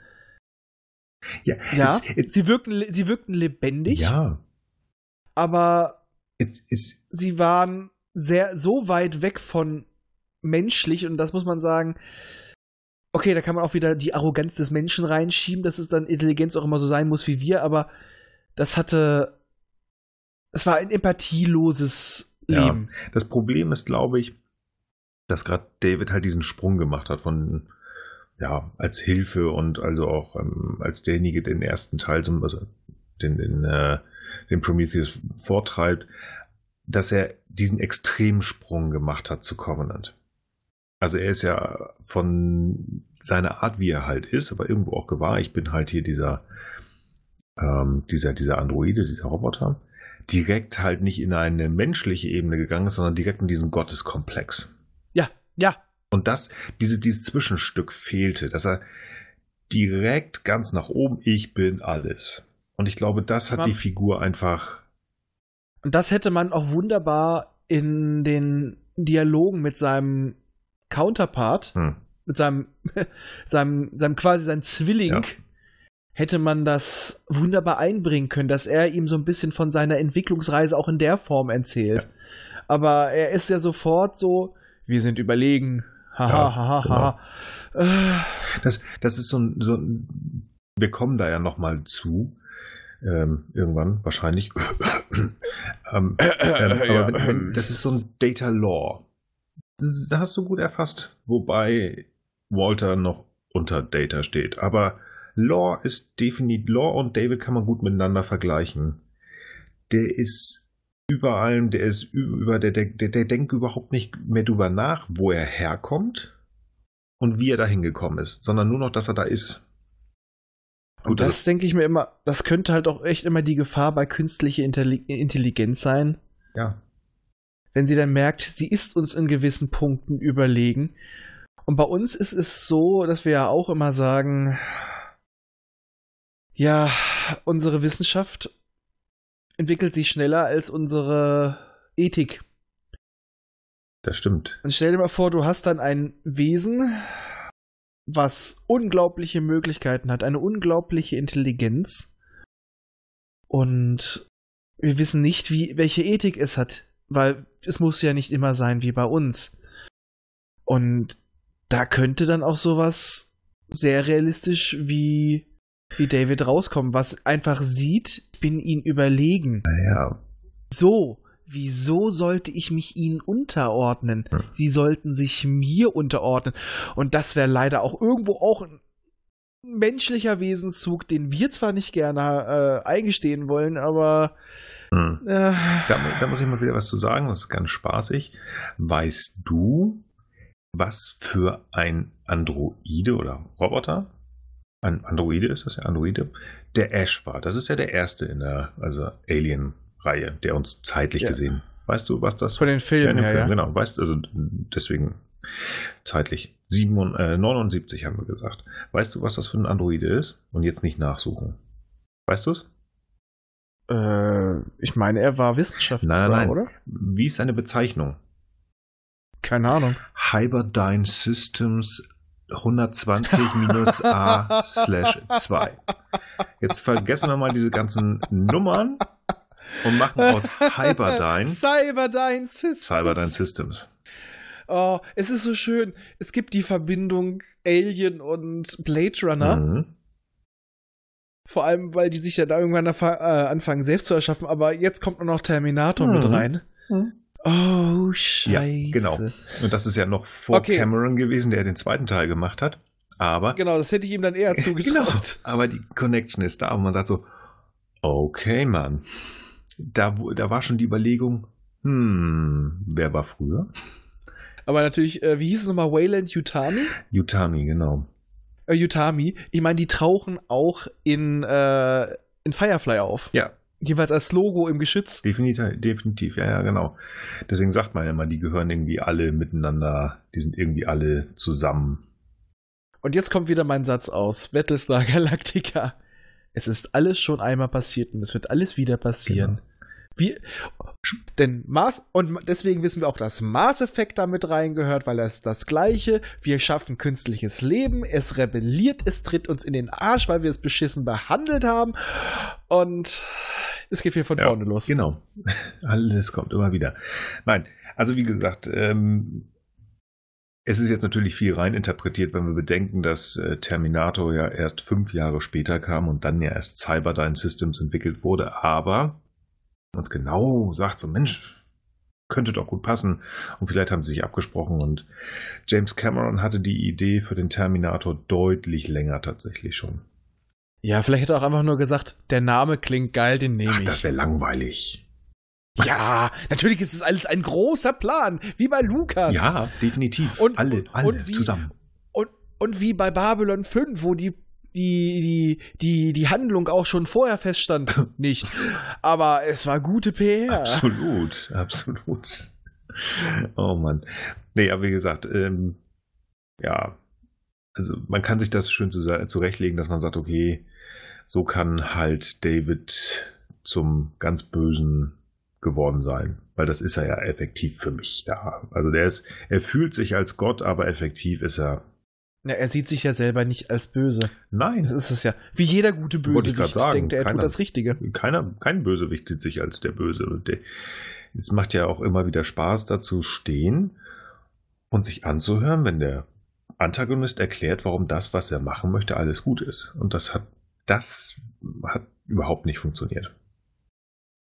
Ja, Ja, Es, es, sie wirkten, sie wirkten lebendig, ja. aber es, sie waren sehr so weit weg von menschlich und das muss man sagen. Okay, da kann man auch wieder die Arroganz des Menschen reinschieben, dass es dann Intelligenz auch immer so sein muss wie wir, aber das hatte. Es war ein empathieloses Ja. Leben. Das Problem ist, glaube ich, dass gerade David halt diesen Sprung gemacht hat von, ja, als Hilfe und also auch ähm, als derjenige, der den ersten Teil, zum- also den, den, äh, den Prometheus vortreibt, dass er diesen Extremsprung gemacht hat zu Covenant. Also er ist ja von seiner Art, wie er halt ist, aber irgendwo auch gewahr, ich bin halt hier dieser, ähm, dieser, dieser Androide, dieser Roboter, direkt halt nicht in eine menschliche Ebene gegangen ist, sondern direkt in diesen Gotteskomplex. Ja, ja. Und das, diese, dieses Zwischenstück fehlte, dass er direkt ganz nach oben, ich bin alles. Und ich glaube, das hat Man- die Figur einfach, Und das hätte man auch wunderbar in den Dialogen mit seinem Counterpart, hm, mit seinem, (laughs) seinem, seinem quasi sein Zwilling, Ja. hätte man das wunderbar einbringen können, dass er ihm so ein bisschen von seiner Entwicklungsreise auch in der Form erzählt. Aber er ist ja sofort so, wir sind überlegen. Haha, Ja, haha, genau. haha. Äh, das, das ist so ein, so ein, wir kommen da ja nochmal zu, ähm, irgendwann, wahrscheinlich. (coughs) ähm, ähm, aber wenn, wenn, das ist so ein Data Law. Das, das hast du gut erfasst, wobei Walter noch unter Data steht. Aber Law ist definitiv, Law und David kann man gut miteinander vergleichen. Der ist über allem, der ist über, der, der, der, der denkt überhaupt nicht mehr drüber nach, wo er herkommt und wie er da hingekommen ist, sondern nur noch, dass er da ist. Und das denke ich mir immer, das könnte halt auch echt immer die Gefahr bei künstlicher Intelli- Intelligenz sein, ja, wenn sie dann merkt, sie ist uns in gewissen Punkten überlegen. Und bei uns ist es so, dass wir ja auch immer sagen, Ja, unsere Wissenschaft entwickelt sich schneller als unsere Ethik. Das stimmt. Und stell dir mal vor, du hast dann ein Wesen, was unglaubliche Möglichkeiten hat, eine unglaubliche Intelligenz. Und wir wissen nicht, wie, welche Ethik es hat, weil es muss ja nicht immer sein wie bei uns. Und da könnte dann auch sowas sehr realistisch wie, wie David rauskommen, was einfach sieht, ich bin ihnen überlegen. Naja. So, wieso sollte ich mich ihnen unterordnen? Hm. Sie sollten sich mir unterordnen. Und das wäre leider auch irgendwo auch ein menschlicher Wesenszug, den wir zwar nicht gerne äh, eingestehen wollen, aber Hm. äh, Da, da muss ich mal wieder was zu sagen, das ist ganz spaßig. Weißt du, was für ein Androide oder Roboter, ein Androide ist das ja, Androide, der Ash war? Das ist ja der erste in der also Alien-Reihe, der uns zeitlich Ja. gesehen. Weißt du, was das von den Ja, Filmen her, Film, ja. genau. Weißt also deswegen zeitlich. 7, äh, 79 haben wir gesagt. Weißt du, was das für ein Androide ist? Und jetzt nicht nachsuchen. Weißt du es? Äh, ich meine, er war Wissenschaftler, Nein, nein. oder? Wie ist seine Bezeichnung? Keine Ahnung. Hyperdyne Systems 120-A (laughs) slash 2. Jetzt vergessen wir mal diese ganzen Nummern und machen aus (laughs) Hyperdyne Cyberdyne Systems. Cyberdyne Systems. Oh, es ist so schön. Es gibt die Verbindung Alien und Blade Runner. Mhm. Vor allem, weil die sich ja da irgendwann äh, anfangen, selbst zu erschaffen. Aber jetzt kommt nur noch Terminator Mhm. mit rein. Mhm. Oh, scheiße. Ja, genau. Und das ist ja noch vor Okay. Cameron gewesen, der den zweiten Teil gemacht hat. Aber, Genau, das hätte ich ihm dann eher (laughs) genau, zugetraut. aber die Connection ist da und man sagt so, okay, Mann. Da, da war schon die Überlegung, hm, wer war früher? Aber natürlich, äh, wie hieß es nochmal? Wayland Yutani? Utami, genau. Äh, Yutami. Ich meine, die tauchen auch in, äh, in Firefly auf. Ja, Jeweils als Logo im Geschütz. definitiv, definitiv, ja, ja, genau. Deswegen sagt man ja immer, die gehören irgendwie alle miteinander, die sind irgendwie alle zusammen. Und jetzt kommt wieder mein Satz aus Battlestar Galactica. Es ist alles schon einmal passiert und es wird alles wieder passieren. Genau. Wie, denn Mars, und deswegen wissen wir auch, dass Mass Effect da mit reingehört, weil es das Gleiche. Wir schaffen künstliches Leben, es rebelliert, es tritt uns in den Arsch, weil wir es beschissen behandelt haben. Und es geht wieder von Ja, vorne los. Genau. (laughs) Alles kommt immer wieder. Nein, also wie gesagt, ähm, es ist jetzt natürlich viel reininterpretiert, wenn wir bedenken, dass äh, Terminator ja erst fünf Jahre später kam und dann ja erst Cyberdyne Systems entwickelt wurde, aber uns genau sagt so, Mensch, könnte doch gut passen. Und vielleicht haben sie sich abgesprochen und James Cameron hatte die Idee für den Terminator deutlich länger tatsächlich schon. Ja, vielleicht hätte er auch einfach nur gesagt, der Name klingt geil, den nehme Ach, ich. das wäre langweilig. Ja, natürlich ist es alles ein großer Plan, wie bei Lukas. Ja, definitiv. Und- alle, alle und wie- zusammen. Und, und wie bei Babylon 5, wo die, die, die, die, die Handlung auch schon vorher feststand, (laughs) nicht. Aber es war gute PR. Absolut, absolut. Oh Mann. Nee, aber wie gesagt, ähm, ja, also man kann sich das schön zu- zurechtlegen, dass man sagt, okay, so kann halt David zum ganz Bösen geworden sein. Weil das ist er ja effektiv für mich da. Also der ist, er fühlt sich als Gott, aber effektiv ist er. Ja, er sieht sich ja selber nicht als böse. Nein, Das ist es ja. Wie jeder gute Bösewicht sagen, denkt er, er tut keiner- das Richtige. keiner, kein Bösewicht sieht sich als der Böse. Es macht ja auch immer wieder Spaß, dazu stehen und sich anzuhören, wenn der Antagonist erklärt, warum das, was er machen möchte, alles gut ist. Und das hat, das hat überhaupt nicht funktioniert.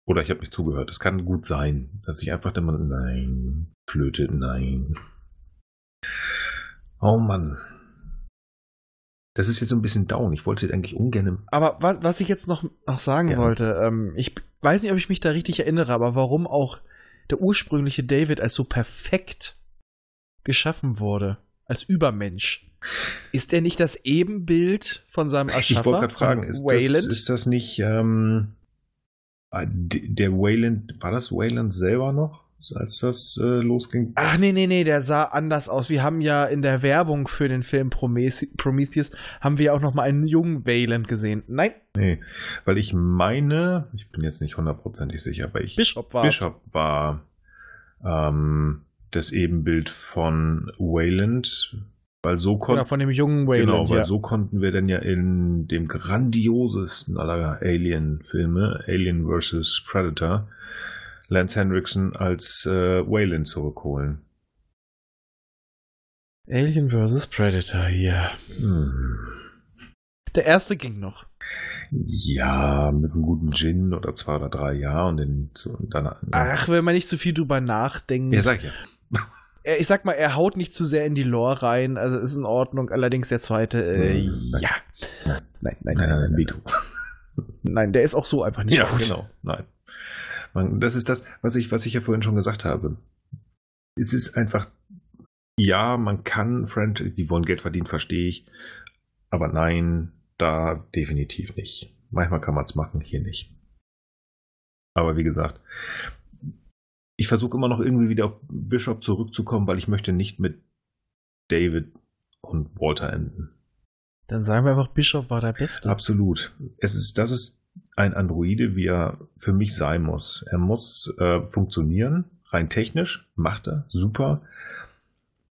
Oder ich habe nicht zugehört. Es kann gut sein, dass ich einfach immer, nein, Flöte, nein. Oh Mann. Das ist jetzt so ein bisschen down. Ich wollte eigentlich ungern Aber was, was ich jetzt noch, noch sagen Ja. wollte, ähm, ich weiß nicht, ob ich mich da richtig erinnere, aber warum auch der ursprüngliche David als so perfekt geschaffen wurde, als Übermensch. Ist er nicht das Ebenbild von seinem Erschaffer? Ich wollte gerade fragen, ist das, ist das nicht ähm, ah, der Wayland, war das Wayland selber noch? Als das äh, losging. Ach nee, nee, nee, der sah anders aus. Wir haben ja in der Werbung für den Film Promethe Prometheus haben wir auch noch mal einen jungen Wayland gesehen. Nein, Nee, weil ich meine, ich bin jetzt nicht hundertprozentig sicher, aber ich Bishop war Bishop war ähm, das Ebenbild von Wayland, weil so Genau, konnten von dem jungen genau, Wayland, weil ja. so konnten wir dann ja in dem grandiosesten aller Alien-Filme, Alien vs. Predator, Lance Henriksen als äh, Wayland zurückholen. Alien vs. Predator hier. Hm. Der erste ging noch. Ja, mit einem guten Gin oder zwei oder drei Jahren und, den, zu- und dann. Ach, wenn man nicht zu viel drüber nachdenkt. ja, sag ich ja. Er- ich sag mal, er haut nicht zu sehr in die Lore rein, also ist in Ordnung. Allerdings der zweite, äh, Hm, nein. ja. Nein, nein, Nein, nein, nein, nein, Veto. nein, der ist auch so einfach nicht Ja, gut. genau. Nein. Man, das ist das, was ich, was ich ja vorhin schon gesagt habe. Es ist einfach, ja, man kann Franchise, die wollen Geld verdienen, verstehe ich. Aber nein, da definitiv nicht. Manchmal kann man es machen, hier nicht. Aber wie gesagt, ich versuche immer noch irgendwie wieder auf Bishop zurückzukommen, weil ich möchte nicht mit David und Walter enden. Dann sagen wir einfach, Bischof war der Beste. Absolut. Es ist, das ist ein Androide, wie er für mich sein muss. Er muss äh, funktionieren, rein technisch, macht er, super.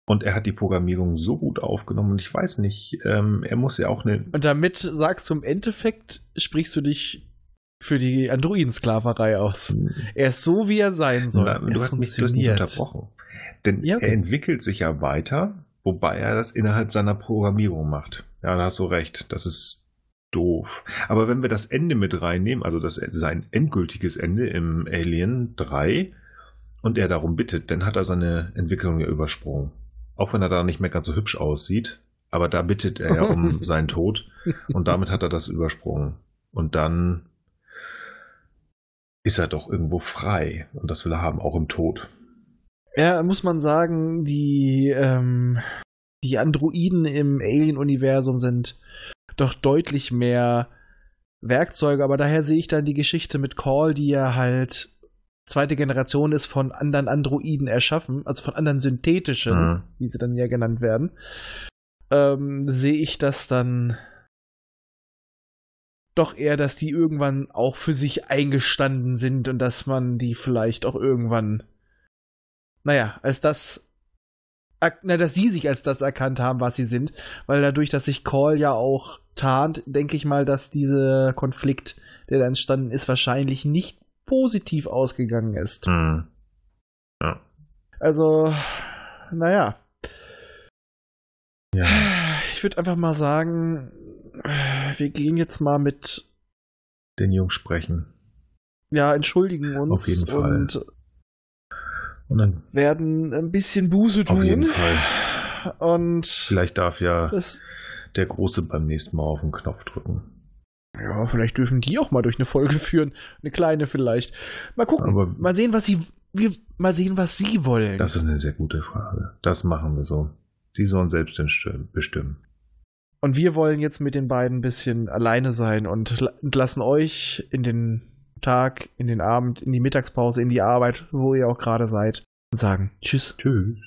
Und er hat die Programmierung so gut aufgenommen. Und ich weiß nicht, ähm, er muss ja auch eine. Und damit sagst du im Endeffekt, sprichst du dich für die Androidensklaverei aus. Er ist so, wie er sein soll. Na, er du, hast mich, du hast mich unterbrochen. Denn Ja, okay. er entwickelt sich ja weiter, wobei er das innerhalb seiner Programmierung macht. Ja, da hast du recht. Das ist doof. Aber wenn wir das Ende mit reinnehmen, also das, sein endgültiges Ende im Alien 3 und er darum bittet, dann hat er seine Entwicklung ja übersprungen. Auch wenn er da nicht mehr ganz so hübsch aussieht, aber da bittet er ja um (laughs) seinen Tod und damit hat er das übersprungen. Und dann ist er doch irgendwo frei und das will er haben, auch im Tod. Ja, muss man sagen, die, ähm, die Androiden im Alien-Universum sind doch deutlich mehr Werkzeuge, aber daher sehe ich dann die Geschichte mit Call, die ja halt zweite Generation ist, von anderen Androiden erschaffen, also von anderen synthetischen, Mhm. wie sie dann ja genannt werden, ähm, sehe ich das dann doch eher, dass die irgendwann auch für sich eingestanden sind und dass man die vielleicht auch irgendwann, naja, als das, na, dass sie sich als das erkannt haben, was sie sind, weil dadurch, dass sich Call ja auch tarnt, denke ich mal, dass dieser Konflikt, der da entstanden ist, wahrscheinlich nicht positiv ausgegangen ist. Mhm. Ja. Also, naja. ja. Ich würde einfach mal sagen, wir gehen jetzt mal mit, Den Jungs sprechen. ja, entschuldigen uns Auf jeden Fall. Und dann werden ein bisschen Buße tun. auf jeden Fall. Und Vielleicht darf ja das, der Große beim nächsten Mal auf den Knopf drücken. ja, vielleicht dürfen die auch mal durch eine Folge führen. Eine kleine vielleicht. Mal gucken. Aber mal sehen, was sie, wir, mal sehen, was sie wollen. das ist eine sehr gute Frage. Das machen wir so. Sie sollen selbst bestimmen. Und wir wollen jetzt mit den beiden ein bisschen alleine sein und la- entlassen euch in den Tag, in den Abend, in die Mittagspause, in die Arbeit, wo ihr auch gerade seid. Und sagen Tschüss. Tschüss.